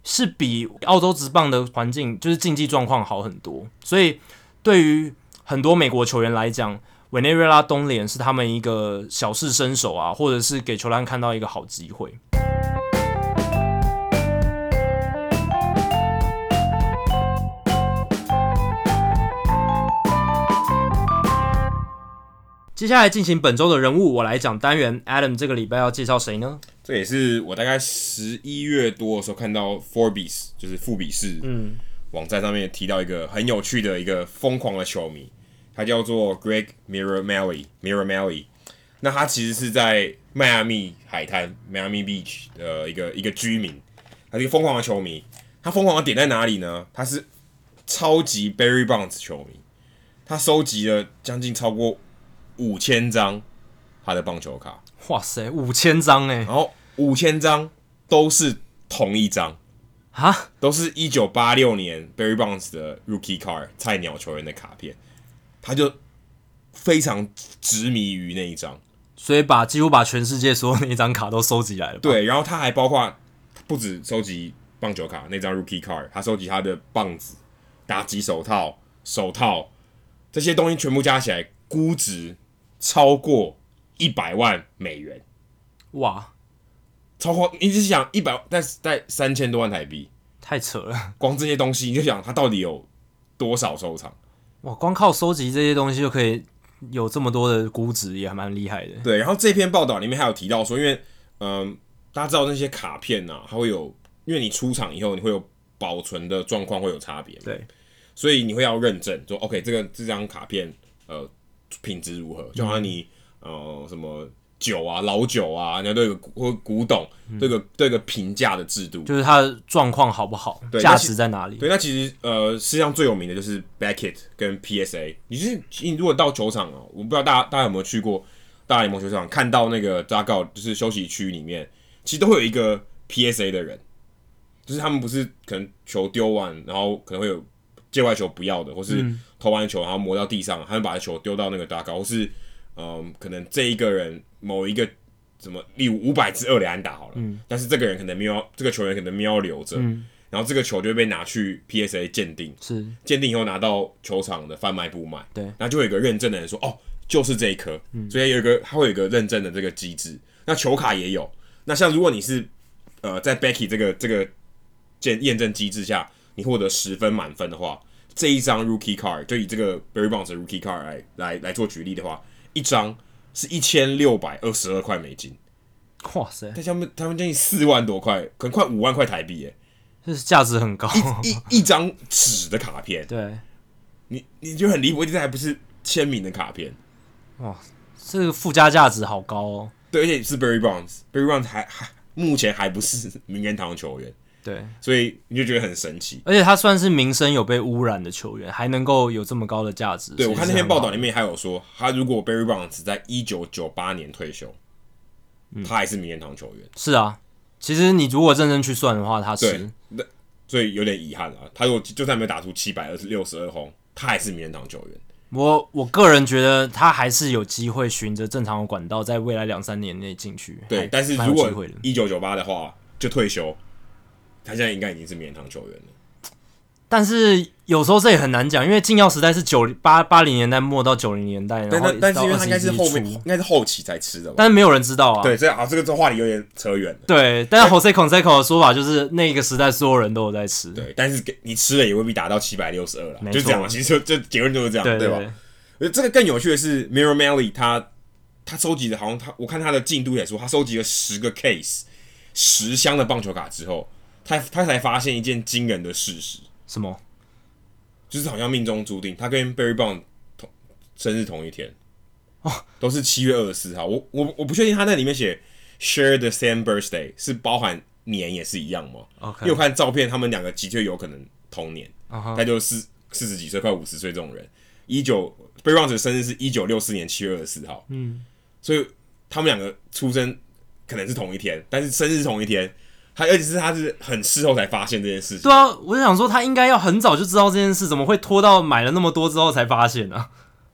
是比澳洲职棒的环境就是竞技状况好很多。所以对于很多美国球员来讲，委内瑞拉冬联是他们一个小试身手啊，或者是给球探看到一个好机会。接下来进行本周的人物，我来讲单元。Adam 这个礼拜要介绍谁呢？这也是我大概十一月多的时候看到 Forbes，就是富比士，嗯，网站上面提到一个很有趣的一个疯狂的球迷，他叫做 Greg Miramelli，Miramelli。那他其实是在迈阿密海滩 Miami Beach 的一个一个居民，他是一个疯狂的球迷。他疯狂的点在哪里呢？他是超级 Barry Bonds 球迷，他收集了将近超过五千张他的棒球卡。哇塞，五千张哎！然后五千张都是同一张啊，都是一九八六年 Barry Bonds 的 Rookie Card 菜鸟球员的卡片，他就非常执迷于那一张。所以把几乎把全世界所有那一张卡都收集来了。对，然后他还包括不止收集棒球卡那张 Rookie Card，他收集他的棒子、打击手套、手套这些东西全部加起来，估值超过一百万美元。哇，超过你只想一百，但是在三千多万台币，太扯了。光这些东西你就想他到底有多少收藏？哇，光靠收集这些东西就可以。有这么多的估值也还蛮厉害的。对，然后这篇报道里面还有提到说，因为嗯、呃，大家知道那些卡片啊，它会有，因为你出厂以后你会有保存的状况会有差别，对，所以你会要认证说，OK，这个这张卡片呃品质如何，就好像你、嗯、呃什么。酒啊，老酒啊，人家都有个或古董，这个这个评价的制度，就是它的状况好不好，价值在哪里？对，那其实呃，世界上最有名的就是 Beckett 跟 PSA。你就是你如果到球场哦，我不知道大家大家有没有去过大联盟球场，看到那个 dugout 就是休息区里面，其实都会有一个 PSA 的人，就是他们不是可能球丢完，然后可能会有界外球不要的，或是投完球然后磨到地上，他们把球丢到那个 dugout，或是嗯，可能这一个人。某一个什么，例如五百支二连安打好了，嗯，但是这个人可能没有，这个球员可能没有留着，嗯，然后这个球就会被拿去 PSA 鉴定，是。鉴定以后拿到球场的贩卖部卖，对，然后就会有一个认证的人说，哦，就是这一颗，嗯，所以有一个他会有一个认证的这个机制，那球卡也有，那像如果你是呃在 Becky 这个这个鉴验证机制下，你获得十分满分的话，这一张 Rookie Card 就以这个 Barry Bonds 的 Rookie Card 来来来做举例的话，一张。是一千六百二十二块美金，哇塞！他他们他们将近四万多块，可能快五万块台币耶，这是价值很高。一一一张纸的卡片，对，你你就很离谱，这还不是签名的卡片，哇，这个附加价值好高哦。对，而且是 Barry Bonds，Barry Bonds 还还目前还不是名人堂球员。对，所以你就觉得很神奇，而且他算是名声有被污染的球员，还能够有这么高的价值。对，我看那篇报道里面还有说，他如果 Barry Bonds 在一九九八年退休，嗯，他还是名人堂球员。是啊，其实你如果认真去算的话，他是，那所以有点遗憾啊。他如果就算没有打出七百二十六十二轰，他还是名人堂球员。我我个人觉得他还是有机会循着正常的管道，在未来两三年内进去。对，但是如果一九九八的话就退休。他现在应该已经是名人堂球员了，但是有时候这也很难讲，因为禁药时代是九八八零年代末到九零年代，然后但是因为他应该是后面应该是后期才吃的，但是没有人知道啊。对，所以啊，这个这话题有点扯远了。对，但是 Jose Canseco 的说法就是那个时代所有人都有在吃。对，但是你吃了也未必达到七百六十二了，就这样。其实就就结论就是这样，对，对，对，对吧？而这个更有趣的是，Miramelli 他他收集的好像他我看他的进度也说，他收集了十个 case 十箱的棒球卡之后。他他才发现一件惊人的事实，什么？就是好像命中注定，他跟 Barry Bonds 同生日同一天，哦，都是七月二十四号。我我我不确定他那里面写 share the same birthday 是包含年也是一样吗？Okay. 因为我看照片，他们两个的确有可能同年，他、uh huh. 就四四十几岁，快五十岁这种人。一九 Barry Bonds 的生日是一九六四年七月二十四号，嗯，所以他们两个出生可能是同一天，但是生日同一天。他而且是他是很事后才发现这件事情。对啊，我就想说他应该要很早就知道这件事，怎么会拖到买了那么多之后才发现呢、啊？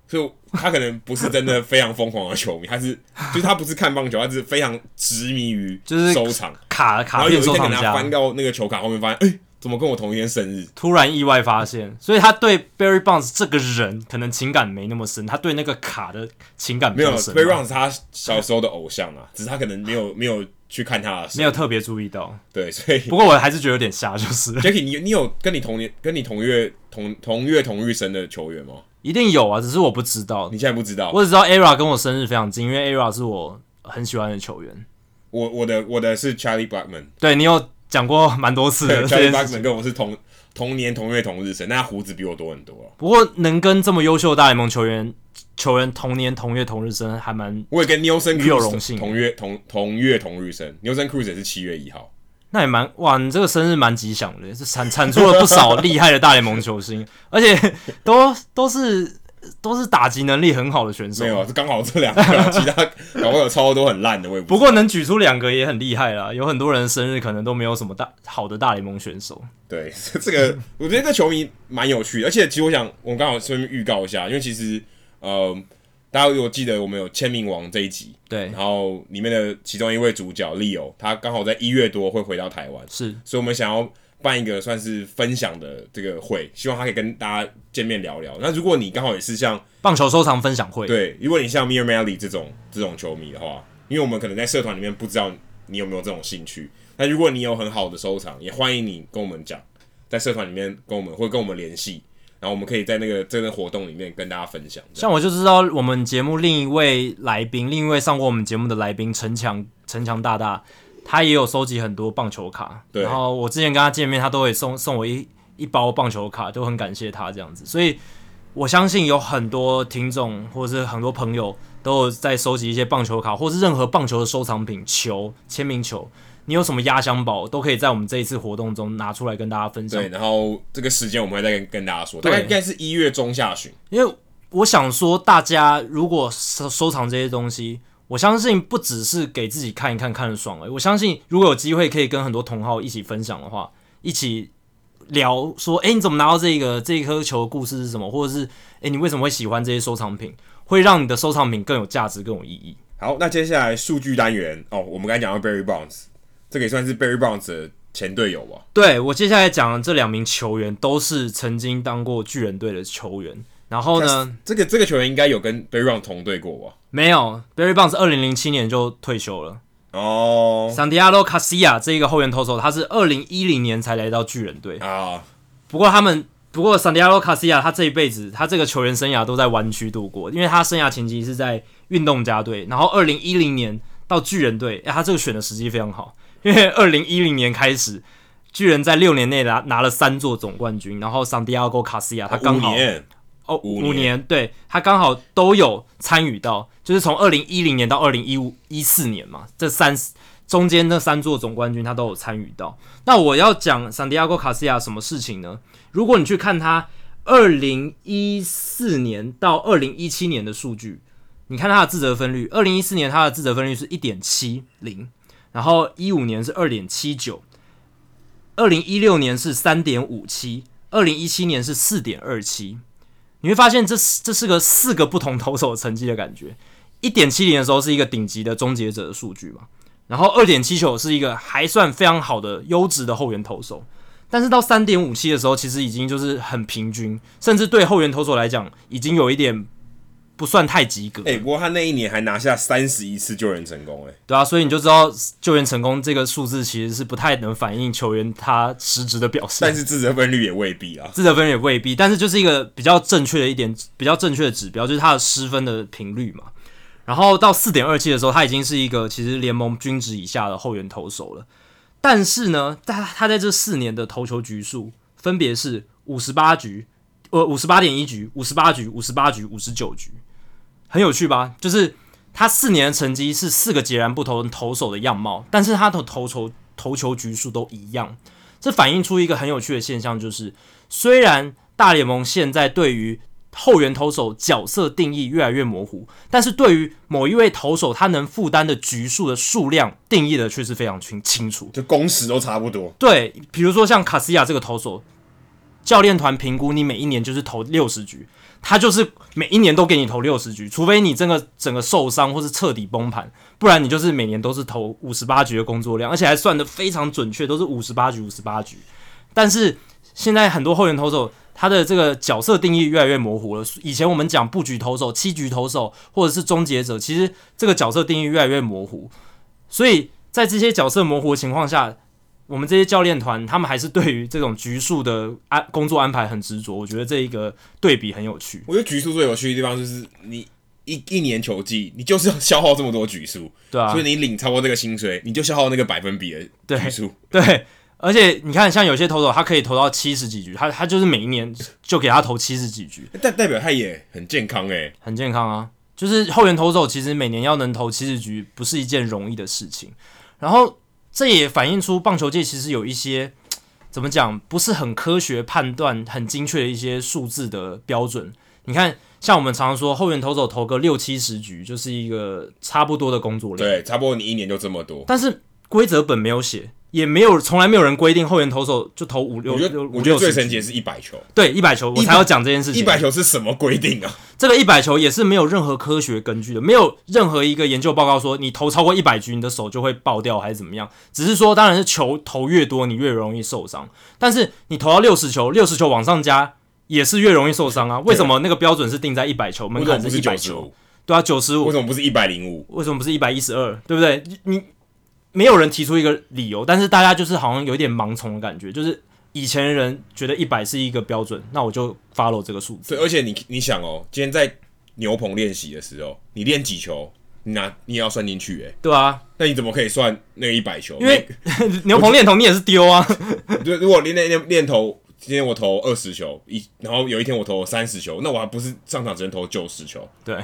所以他可能不是真的非常疯狂的球迷，他是就是他不是看棒球，他是非常执迷于就是收藏卡卡片收藏家。然后有一天他翻到那个球卡后面，发现哎、欸，怎么跟我同一天生日？突然意外发现，所以他对 Barry Bonds 这个人可能情感没那么深，他对那个卡的情感。没有 Barry Bonds 是他小时候的偶像啊，只是他可能没有没有。去看他的，没有特别注意到，对，所以不过我还是觉得有点瞎，就是 Jackie，你你有跟你同年、跟你同月同同月同日生的球员吗？一定有啊，只是我不知道。你现在不知道？我只知道 ERA 跟我生日非常近，因为 ERA 是我很喜欢的球员。我我的我的是 Charlie Blackman，对你有讲过蛮多次的。Charlie Blackman 跟我是同同年同月同日生，那他胡子比我多很多啊。不过能跟这么优秀的大联盟球员球员同年同月同日生，还蛮我也跟 Nelson Cruz 有荣幸同月同同月同日生。Nelson Cruz 也是七月一号，那也蛮哇，你这个生日蛮吉祥的，是产产出了不少厉害的大联盟球星，而且都都是。都是打击能力很好的选手，没有，是刚好这两个，其他搞不好有超多很烂的。我也不，不过能举出两个也很厉害啦。有很多人生日可能都没有什么大好的大联盟选手。对，<laughs> 这个我觉得这球迷蛮有趣的，而且其实我想，我刚好顺便预告一下，因为其实呃，大家如果记得我们有签名王这一集，对，然后里面的其中一位主角 Leo，他刚好在一月多会回到台湾，是，所以我们想要。办一个算是分享的这个会，希望他可以跟大家见面聊聊。那如果你刚好也是像棒球收藏分享会，对，如果你像 Mir Mally 这种这种球迷的话，因为我们可能在社团里面不知道你有没有这种兴趣。那如果你有很好的收藏，也欢迎你跟我们讲，在社团里面跟我们会跟我们联系，然后我们可以在那个这个活动里面跟大家分享。像我就知道我们节目另一位来宾，另一位上过我们节目的来宾陈强陈强大大。他也有收集很多棒球卡，对，然后我之前跟他见面，他都会送送我一一包棒球卡，都很感谢他这样子。所以我相信有很多听众或者是很多朋友都有在收集一些棒球卡，或是任何棒球的收藏品、球、签名球，你有什么压箱宝，都可以在我们这一次活动中拿出来跟大家分享。对，然后这个时间我们会再跟跟大家说，大概应该是一月中下旬，因为我想说，大家如果收收藏这些东西。我相信不只是给自己看一看看得爽而已。我相信如果有机会可以跟很多同好一起分享的话，一起聊说，哎，你怎么拿到这个这一颗球的故事是什么？或者是，哎，你为什么会喜欢这些收藏品？会让你的收藏品更有价值、更有意义。好，那接下来数据单元哦，我们刚才讲到 Barry Bonds，这个也算是 Barry Bonds 的前队友吧？对，我接下来讲的这两名球员都是曾经当过巨人队的球员。然后呢，这个这个球员应该有跟 Barry Bonds 同队过吧？没有，Barry Bonds 二零零七年就退休了。哦、oh.，Santiago Casilla 这一个后援投手，他是二零一零年才来到巨人队啊。Oh. 不过他们，不过 Santiago Casilla 他这一辈子，他这个球员生涯都在湾区度过，因为他生涯前期是在运动家队，然后二零一零年到巨人队，哎，他这个选的时机非常好，因为二零一零年开始，巨人在六年内拿拿了三座总冠军，然后 Santiago Casilla 他刚好。哦，五年，对，他刚好都有参与到，就是从二零一零年到二零一五一四年嘛，这三中间那三座总冠军他都有参与到。那我要讲桑迪亚哥卡西亚什么事情呢？如果你去看他二零一四年到二零一七年的数据，你看他的自责分率，二零一四年他的自责分率是一点七零，然后一五年是二点七九，二零一六年是三点五七，二零一七年是四点二七。你会发现这，这这是个四个不同投手成绩的感觉。一点七零的时候是一个顶级的终结者的数据嘛，然后二点七九是一个还算非常好的优质的后援投手，但是到三点五七的时候，其实已经就是很平均，甚至对后援投手来讲，已经有一点。不算太及格。哎、欸，不过他那一年还拿下三十一次救援成功，哎，对啊，所以你就知道救援成功这个数字其实是不太能反映球员他实质的表现。但是自责分率也未必啊，自责分率也未必，但是就是一个比较正确的一点，比较正确的指标，就是他的失分的频率嘛。然后到四点二七的时候，他已经是一个其实联盟均值以下的后援投手了。但是呢，他他在这四年的投球局数分别是五十八局，呃，五十八点一局，五十八局，五十八局，五十九局。很有趣吧？就是他四年的成绩是四个截然不同投手的样貌，但是他的投球投球局数都一样。这反映出一个很有趣的现象，就是虽然大联盟现在对于后援投手角色定义越来越模糊，但是对于某一位投手他能负担的局数的数量定义的却是非常清清楚，就工时都差不多。对，比如说像卡西亚这个投手，教练团评估你每一年就是投六十局。他就是每一年都给你投六十局，除非你这个整个受伤或是彻底崩盘，不然你就是每年都是投五十八局的工作量，而且还算得非常准确，都是五十八局五十八局。但是现在很多后援投手，他的这个角色定义越来越模糊了。以前我们讲布局投手、七局投手或者是终结者，其实这个角色定义越来越模糊。所以在这些角色模糊的情况下，我们这些教练团，他们还是对于这种局数的安工作安排很执着。我觉得这一个对比很有趣。我觉得局数最有趣的地方就是你一一年球季，你就是要消耗这么多局数，对啊，所以你领超过这个薪水，你就消耗那个百分比的局数，对。<laughs> 而且你看，像有些投手，他可以投到七十几局，他他就是每一年就给他投七十几局，但代表他也很健康诶、欸，很健康啊。就是后援投手其实每年要能投七十局，不是一件容易的事情。然后。这也反映出棒球界其实有一些 <tsk> 怎么讲，不是很科学判断、很精确的一些数字的标准。你看，像我们常常说，后援投手投个六七十局，就是一个差不多的工作量。对，差不多你一年就这么多。但是规则本没有写。也没有，从来没有人规定后援投手就投五六。我觉得我觉得最神奇的是一百球，对一百球，我才要讲这件事情。一百球是什么规定啊？这个一百球也是没有任何科学根据的，没有任何一个研究报告说你投超过一百局，你的手就会爆掉还是怎么样？只是说，当然是球投越多，你越容易受伤。但是你投到六十球，六十球往上加也是越容易受伤啊？为什么那个标准是定在一百球？门槛是一百球？对啊，九十五。为什么不是一百零五？为什么不是一百一十二？对不对？你。没有人提出一个理由，但是大家就是好像有点盲从的感觉，就是以前人觉得一百是一个标准，那我就 follow 这个数字。对，而且你你想哦，今天在牛棚练习的时候，你练几球，你拿你也要算进去，哎，对啊，那你怎么可以算那个一百球？因为 <laughs> 牛棚练头你也是丢啊。<laughs> 对，如果练练练练投，今天我投二十球，一然后有一天我投三十球，那我还不是上场只能投九十球？对。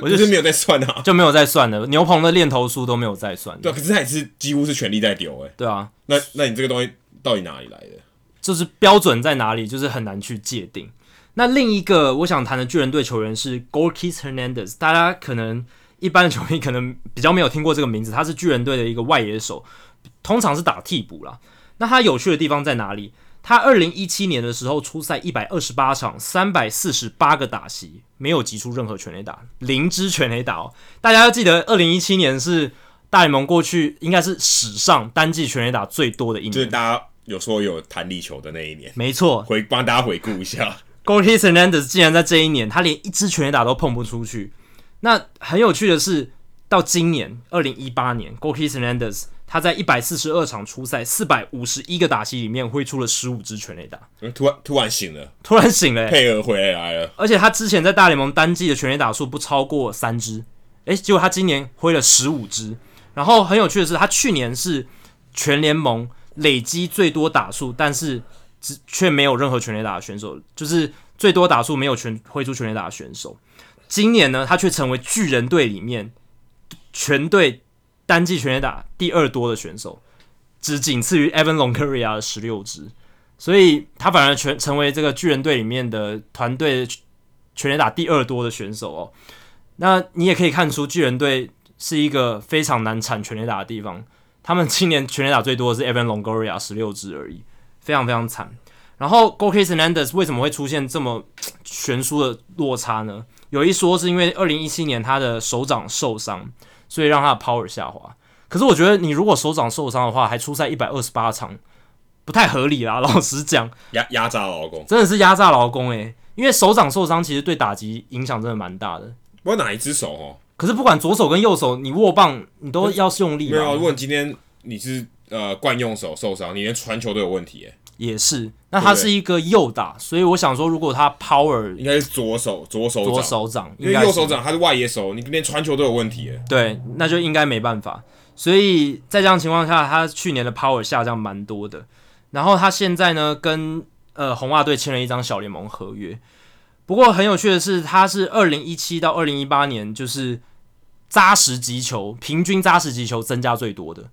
我就是没有在算啊，<laughs> 就没有在算的。牛棚的练投数都没有在算。对，可是他也是几乎是全力在丢，诶。对啊，那那你这个东西到底哪里来的？就是标准在哪里，就是很难去界定。那另一个我想谈的巨人队球员是 Gorkys Hernandez，大家可能一般的球迷可能比较没有听过这个名字，他是巨人队的一个外野手，通常是打替补啦。那他有趣的地方在哪里？他二零一七年的时候出赛一百二十八场，三百四十八个打席，没有击出任何全垒打，零支全垒打哦。大家要记得，二零一七年是大联盟过去应该是史上单季全垒打最多的一年。就是大家有说有弹力球的那一年，没错。回帮大家回顾一下，Gorkys Hernandez 竟然在这一年，他连一支全垒打都碰不出去。那很有趣的是，到今年二零一八年，Gorkys Hernandez 他在一百四十二场初赛，四百五十一个打席里面挥出了十五支全垒打。突然突然醒了，突然醒了，配合回来了。而且他之前在大联盟单季的全垒打数不超过三支，诶，结果他今年挥了十五支。然后很有趣的是，他去年是全联盟累积最多打数，但是只却没有任何全垒打的选手，就是最多打数没有全挥出全垒打的选手。今年呢，他却成为巨人队里面全队。单季全垒打第二多的选手，只仅次于 Evan Longoria 的十六支，所以他反而全成为这个巨人队里面的团队全垒打第二多的选手哦。那你也可以看出巨人队是一个非常难产全垒打的地方，他们今年全垒打最多的是 Evan Longoria 十六支而已，非常非常惨。然后 Gorkys Hernandez 为什么会出现这么悬殊的落差呢？有一说是因为二零一七年他的手掌受伤。所以让他的 power 下滑，可是我觉得你如果手掌受伤的话，还出赛一百二十八场，不太合理啦。<laughs> 老实讲，压压榨劳工，真的是压榨劳工诶。因为手掌受伤其实对打击影响真的蛮大的。不管哪一只手哦？可是不管左手跟右手，你握棒你都要用力。没有，如果你今天你是呃惯用手受伤，你连传球都有问题诶。也是，那他是一个右打，所以我想说，如果他 power 应该是左手，左手左手掌，因为右手掌他是外野手，你连传球都有问题耶。对，那就应该没办法。所以在这样情况下，他去年的 power 下降蛮多的。然后他现在呢，跟呃红袜队签了一张小联盟合约。不过很有趣的是，他是二零一七到二零一八年，就是扎实击球，平均扎实击球增加最多的，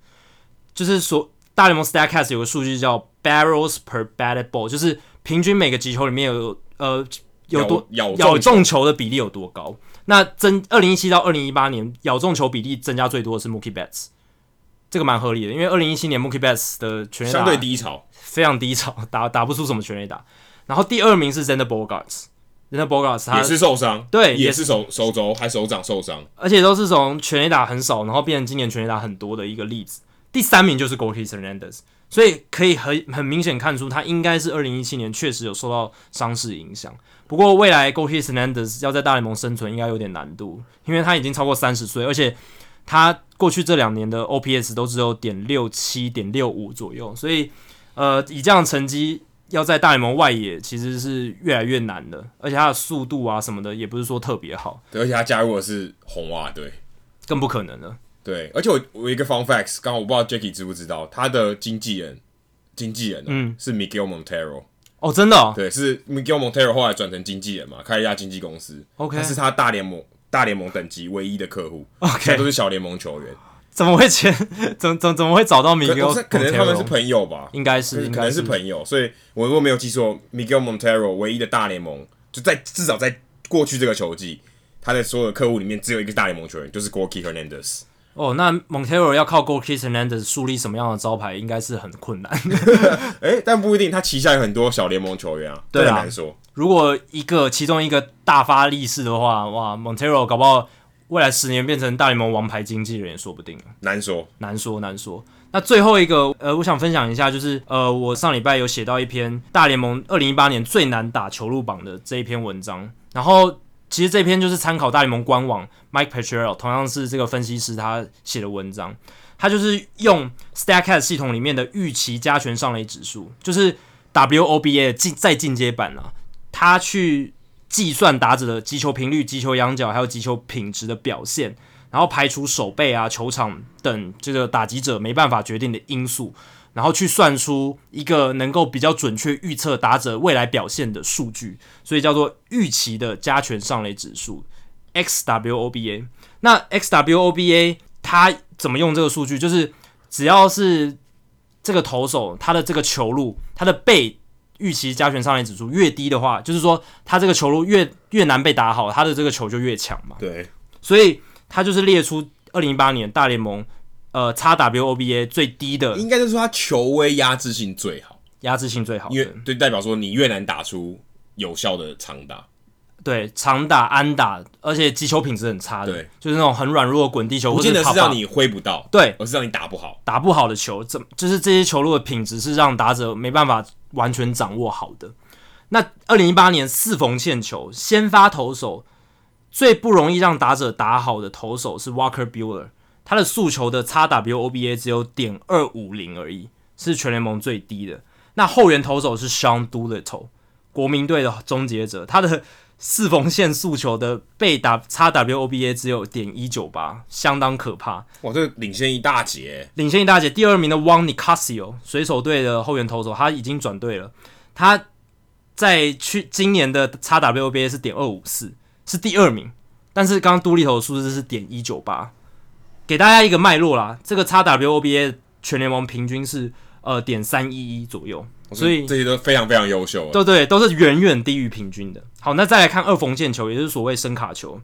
就是所。大联盟 Statcast 有个数据叫 Barrels per batted ball，就是平均每个击球里面有呃有多咬咬中球的比例有多高。那增二零一七到二零一八年咬中球比例增加最多的是 Mookie Betts，这个蛮合理的，因为二零一七年 Mookie Betts 的全垒打相对低潮，非常低潮，打打不出什么全垒打。然后第二名是 Xander Bogaerts，Xander Bogaerts 他也是受伤，对，也是手手肘还手掌受伤，而且都是从全垒打很少，然后变成今年全垒打很多的一个例子。第三名就是 Gorkys Hernandez，所以可以很很明显看出他应该是二零一七年确实有受到伤势影响。不过未来 Gorkys Hernandez 要在大联盟生存应该有点难度，因为他已经超过三十岁，而且他过去这两年的 OPS 都只有点六七、点六五左右，所以呃，以这样的成绩要在大联盟外野其实是越来越难的，而且他的速度啊什么的也不是说特别好。对，而且他加入的是红袜队，更不可能了。对，而且我我一个 fun facts，刚刚我不知道 Jacky 知不知道，他的经纪人经纪人、喔、嗯是 Miguel Montero。哦，真的、哦？对，是 Miguel Montero 后来转成经纪人嘛，开了一家经纪公司。OK，他是他大联盟大联盟等级唯一的客户。OK，都是小联盟球员。怎么会签？怎怎怎么会找到 Miguel？可能他们是朋友吧？应该是，可能是朋友。所以我如果没有记错，Miguel Montero 唯一的大联盟就在至少在过去这个球季，他的所有的客户里面只有一个大联盟球员，就是 Gorky Hernandez。哦，那 Montero 要靠 Corky Hernandez 树立什么样的招牌，应该是很困难。哎、欸，但不一定，他旗下有很多小联盟球员啊，对啊，难说。如果一个其中一个大发利市的话，哇，Montero 搞不好未来十年变成大联盟王牌经纪人也说不定。难说，难说，难说。那最后一个，呃，我想分享一下，就是呃，我上礼拜有写到一篇大联盟二零一八年最难打球路榜的这一篇文章，然后。其实这篇就是参考大联盟官网 Mike Petriello，同样是这个分析师他写的文章，他就是用 Stacks 系统里面的预期加权上垒指数，就是 WOBA 进再进阶版啊，他去计算打者的击球频率、击球仰角还有击球品质的表现，然后排除守备啊、球场等这个打击者没办法决定的因素。然后去算出一个能够比较准确预测打者未来表现的数据，所以叫做预期的加权上垒指数 （xWOBA）。那 xWOBA 它怎么用这个数据？就是只要是这个投手他的这个球路，他的被预期加权上垒指数越低的话，就是说他这个球路越越难被打好，他的这个球就越强嘛。对，所以他就是列出二零一八年大联盟。呃，xWOBA 最低的，应该就是说他球威压制性最好，压制性最好，因为对代表说你越难打出有效的长打，对长打安打，而且击球品质很差的，对，就是那种很软弱的滚地球，不见得是让你挥不到，对，而是让你打不好，打不好的球，怎就是这些球路的品质是让打者没办法完全掌握好的。那二零一八年四缝线球先发投手最不容易让打者打好的投手是 Walker Buehler。他的诉求的 xWOBA 只有点二五零而已，是全联盟最低的。那后援投手是 Sean Doolittle，国民队的终结者，他的四缝线诉求的被打 xWOBA 只有点一九八，相当可怕。哇，这领先一大截，领先一大截。第二名的 Juan Nicasio，水手队的后援投手，他已经转队了。他在去今年的 xWOBA 是点二五四，是第二名。但是刚刚 Doolittle 的数字是点一九八。给大家一个脉络啦，这个 xWOBA 全联盟平均是呃点三一一左右，所以这些都非常非常优秀，对对，都是远远低于平均的。好，那再来看二缝线球，也就是所谓声卡球，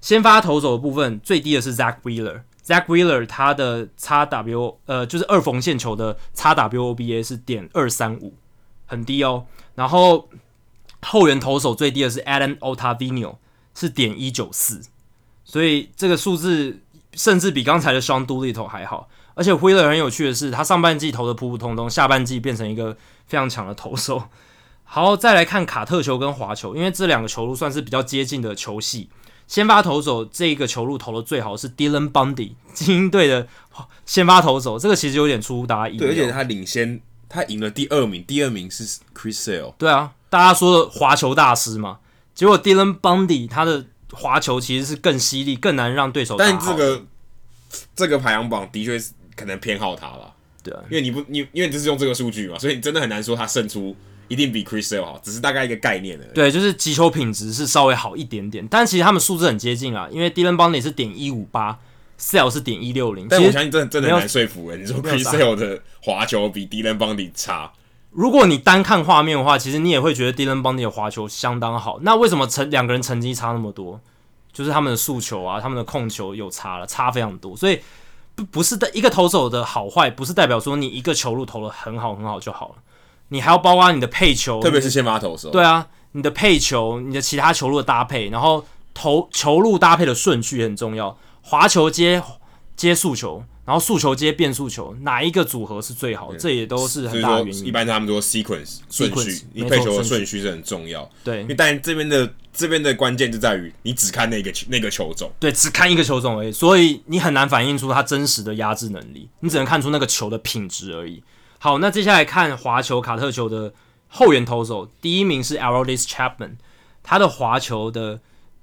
先发投手的部分最低的是 Zack Wheeler，Zack Wheeler 他的 xW 呃就是二缝线球的 xWOBA 是点二三五，很低哦。然后后援投手最低的是 Adam Ottavino，是点一九四，所以这个数字。甚至比刚才的 Sean Doolittle 还好，而且 Wheeler 很有趣的是，他上半季投的普普通通，下半季变成一个非常强的投手。<laughs> 好，再来看卡特球跟滑球，因为这两个球路算是比较接近的球系。先发投手这个球路投的最好是 Dylan Bundy，<laughs> 精英队的先发投手，这个其实有点出乎大家意料。对，而且他领先，他赢了第二名，第二名是 Chris Sale。对啊，大家说的滑球大师嘛，结果 Dylan Bundy 他的。滑球其实是更犀利，更难让对手。但这个这个排行榜的确是可能偏好他了，对啊，因为你不你因为这是用这个数据嘛，所以你真的很难说他胜出一定比 Chris Sale 好，只是大概一个概念而已。对，就是击球品质是稍微好一点点，但其实他们数字很接近啊，因为 Dylan Bundy 是点一五八，Sale 是点一六零。但我相信真的真的很难说服人，你说 Chris Sale 的滑球比 Dylan Bundy 差。如果你单看画面的话，其实你也会觉得 Dylan Bundy 的滑球相当好。那为什么成两个人成绩差那么多？就是他们的速球啊，他们的控球有差了，差非常多。所以不不是的一个投手的好坏，不是代表说你一个球路投的很好很好就好了。你还要包括你的配球，特别是先发投手。对啊，你的配球，你的其他球路的搭配，然后投球路搭配的顺序也很重要。滑球接接速球，然后速球接变速球，哪一个组合是最好？这也都是很大的原因。一般他们说 sequence 顺序，你配球的顺序是很重要。对，因为但这边的这边的关键就在于你只看那个那个球种，对，只看一个球种而已，所以你很难反映出他真实的压制能力，你只能看出那个球的品质而已。好，那接下来看滑球卡特球的后援投手，第一名是 Aroldis Chapman，他的滑球的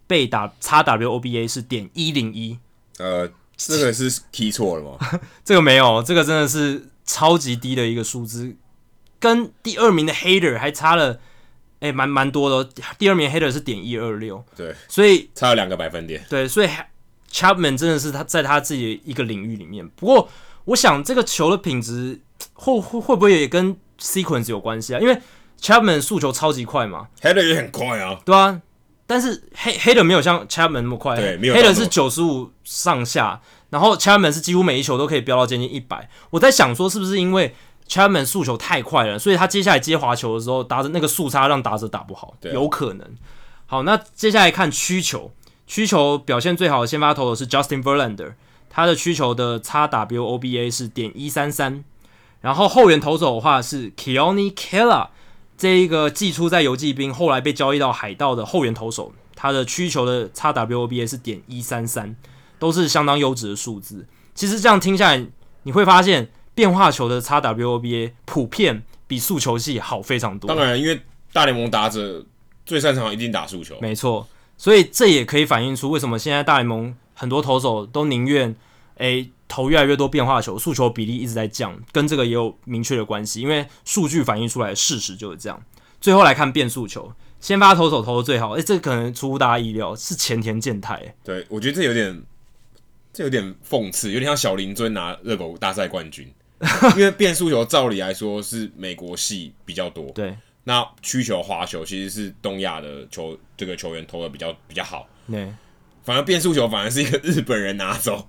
被打 xWOBA 是点一零一，呃。这个是 key 错了吗？<laughs> 这个没有，这个真的是超级低的一个数字，跟第二名的 Hater 还差了，哎，蛮蛮多的。第二名 Hater 是点一二六，对，所以差了两个百分点。对，所以 Chapman 真的是他在他自己的一个领域里面。不过，我想这个球的品质会会会不会也跟 sequence 有关系啊？因为 Chapman 速球超级快嘛，Hater 也很快啊，对啊。但是黑黑的没有像 Chapman 那么快，对，没有。黑的是九十五上下，然后 Chapman 是几乎每一球都可以飙到接近一百。我在想说，是不是因为 Chapman 速球太快了，所以他接下来接滑球的时候，打着那个速差让打者打不好，有可能。好，那接下来看曲球，曲球表现最好的先发投手是 Justin Verlander，他的曲球的 xWOBA 是点一三三，然后后援投手的话是 Keone Kela。这一个季初在游骑兵，后来被交易到海盗的后援投手，他的曲球的 xWOBA 是点一三三，都是相当优质的数字。其实这样听下来，你会发现变化球的 xWOBA 普遍比速球系好非常多。当然，因为大联盟打者最擅长一定打速球，没错。所以这也可以反映出为什么现在大联盟很多投手都宁愿诶。投越来越多变化球，速球比例一直在降，跟这个也有明确的关系。因为数据反映出来的事实就是这样。最后来看变速球，先发投手投的最好，诶、欸，这可能出乎大家意料，是前田健太。对，我觉得这有点，这有点讽刺，有点像小林尊拿热狗大赛冠军。<laughs> 因为变速球照理来说是美国系比较多，对。那曲球、滑球其实是东亚的球，这个球员投的比较比较好。对。反而变速球反而是一个日本人拿走。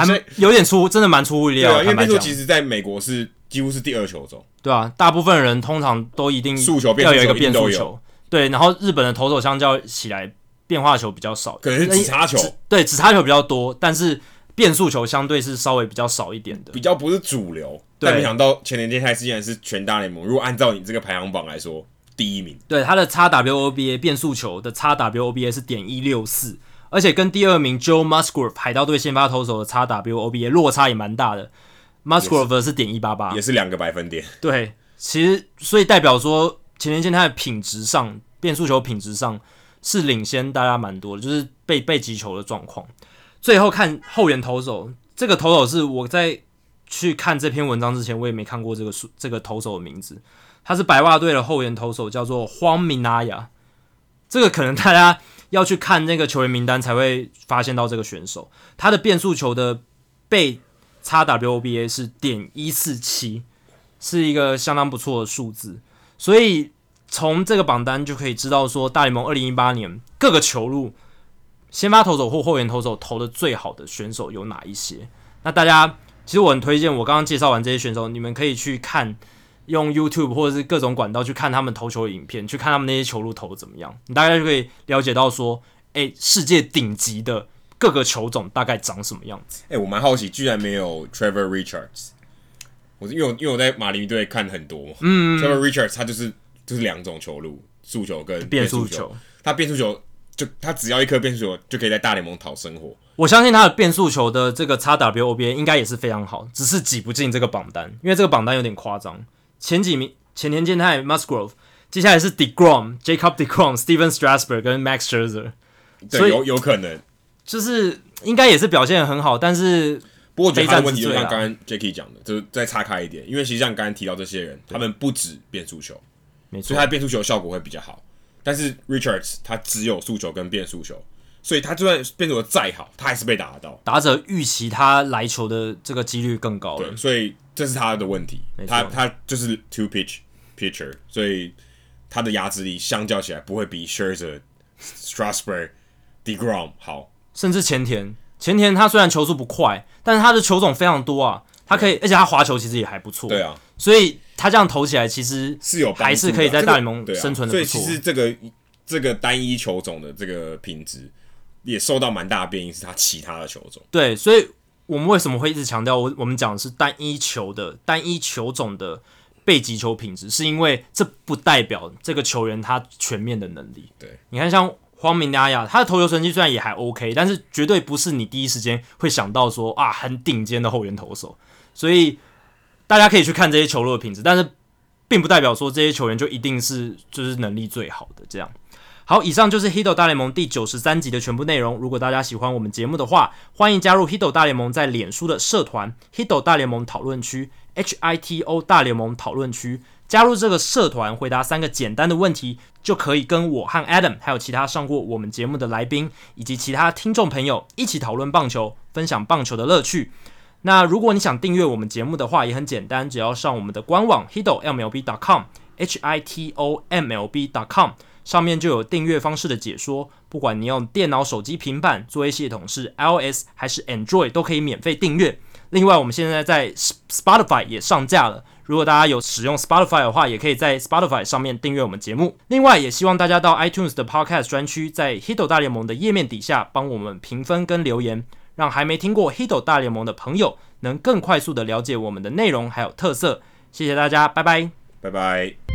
还没有点出，真的蛮出乎意料。对啊，因为变速其实在美国是几乎是第二球种。对啊，大部分人通常都一定速球要有一个变速球。对，然后日本的投手相较起来，变化球比较少，可能是直叉球。对，直叉球比较多，但是变速球相对是稍微比较少一点的，比较不是主流。但没想到前年接下来竟然是全大联盟，如果按照你这个排行榜来说，第一名。对，他的 xWOBA 变速球的 xWOBA 是点一六四。而且跟第二名 Joe Musgrove 海盗队先发投手的 xWOBA 落差也蛮大的，Musgrove 是点一八八，也是两个百分点。对，其实所以代表说前田健太的品质上，变速球品质上是领先大家蛮多的，就是被被击球的状况。最后看后援投手，这个投手是我在去看这篇文章之前，我也没看过这个数这个投手的名字，他是白袜队的后援投手，叫做荒米纳亚。这个可能大家。要去看那个球员名单才会发现到这个选手，他的变速球的被 xWOBA 是点一四七，是一个相当不错的数字。所以从这个榜单就可以知道说，大联盟二零一八年各个球路先发投手或后援投手投的最好的选手有哪一些？那大家其实我很推荐，我刚刚介绍完这些选手，你们可以去看。用 YouTube 或者是各种管道去看他们投球的影片，去看他们那些球路投的怎么样，你大概就可以了解到说，哎、欸，世界顶级的各个球种大概长什么样子。哎、欸，我蛮好奇，居然没有 Trevor Richards。我是因为我因为我在马林鱼队看很多，嗯，Trevor Richards 他就是就是两种球路，速球跟变速球。速球他变速球就他只要一颗变速球就可以在大联盟讨生活。我相信他的变速球的这个 xWOBA 应该也是非常好，只是挤不进这个榜单，因为这个榜单有点夸张。前几名前田健太 Musgrove，接下来是 Degrom Jacob Degrom Stephen Strasburg 跟 Max Scherzer，对，有有可能，就是应该也是表现很好，但是不过我觉得他的问题就像刚刚 Jacky 讲的，就是再岔开一点，因为实际上刚刚提到这些人，他们不止变速球，没错，所以他的变速球效果会比较好，但是 Richards 他只有速球跟变速球，所以他就算变速球再好，他还是被打得到，打者预期他来球的这个几率更高，对，所以。这是他的问题，他他就是 two pitch pitcher，所以他的压制力相较起来不会比 Scherzer、Strasburg、Degrom 好，甚至前田前田他虽然球速不快，但是他的球种非常多啊，他可以，而且他滑球其实也还不错，对啊，所以他这样投起来其实是有还是可以在大联盟生存的，所以其实这个这个单一球种的这个品质也受到蛮大的变因，是他其他的球种，对，所以。我们为什么会一直强调我我们讲的是单一球的单一球种的被击球品质，是因为这不代表这个球员他全面的能力。对，你看像荒明亚亚，他的投球成绩虽然也还 OK，但是绝对不是你第一时间会想到说啊很顶尖的后援投手。所以大家可以去看这些球路的品质，但是并不代表说这些球员就一定是就是能力最好的这样。好，以上就是《Hito 大联盟》第九十三集的全部内容。如果大家喜欢我们节目的话，欢迎加入《Hito 大联盟》在脸书的社团《Hito 大联盟讨论区》（H I T O 大联盟讨论区）。加入这个社团，回答三个简单的问题，就可以跟我和 Adam，还有其他上过我们节目的来宾，以及其他听众朋友一起讨论棒球，分享棒球的乐趣。那如果你想订阅我们节目的话，也很简单，只要上我们的官网 HitoMLB.com HitoMLB.com。上面就有订阅方式的解说，不管你用电脑、手机、平板，作业系统是 iOS 还是 Android，都可以免费订阅。另外，我们现在在 Spotify 也上架了，如果大家有使用 Spotify 的话，也可以在 Spotify 上面订阅我们节目。另外，也希望大家到 iTunes 的 Podcast 专区，在 Hito 大联盟的页面底下帮我们评分跟留言，让还没听过 Hito 大联盟的朋友能更快速的了解我们的内容还有特色。谢谢大家，拜拜，拜拜。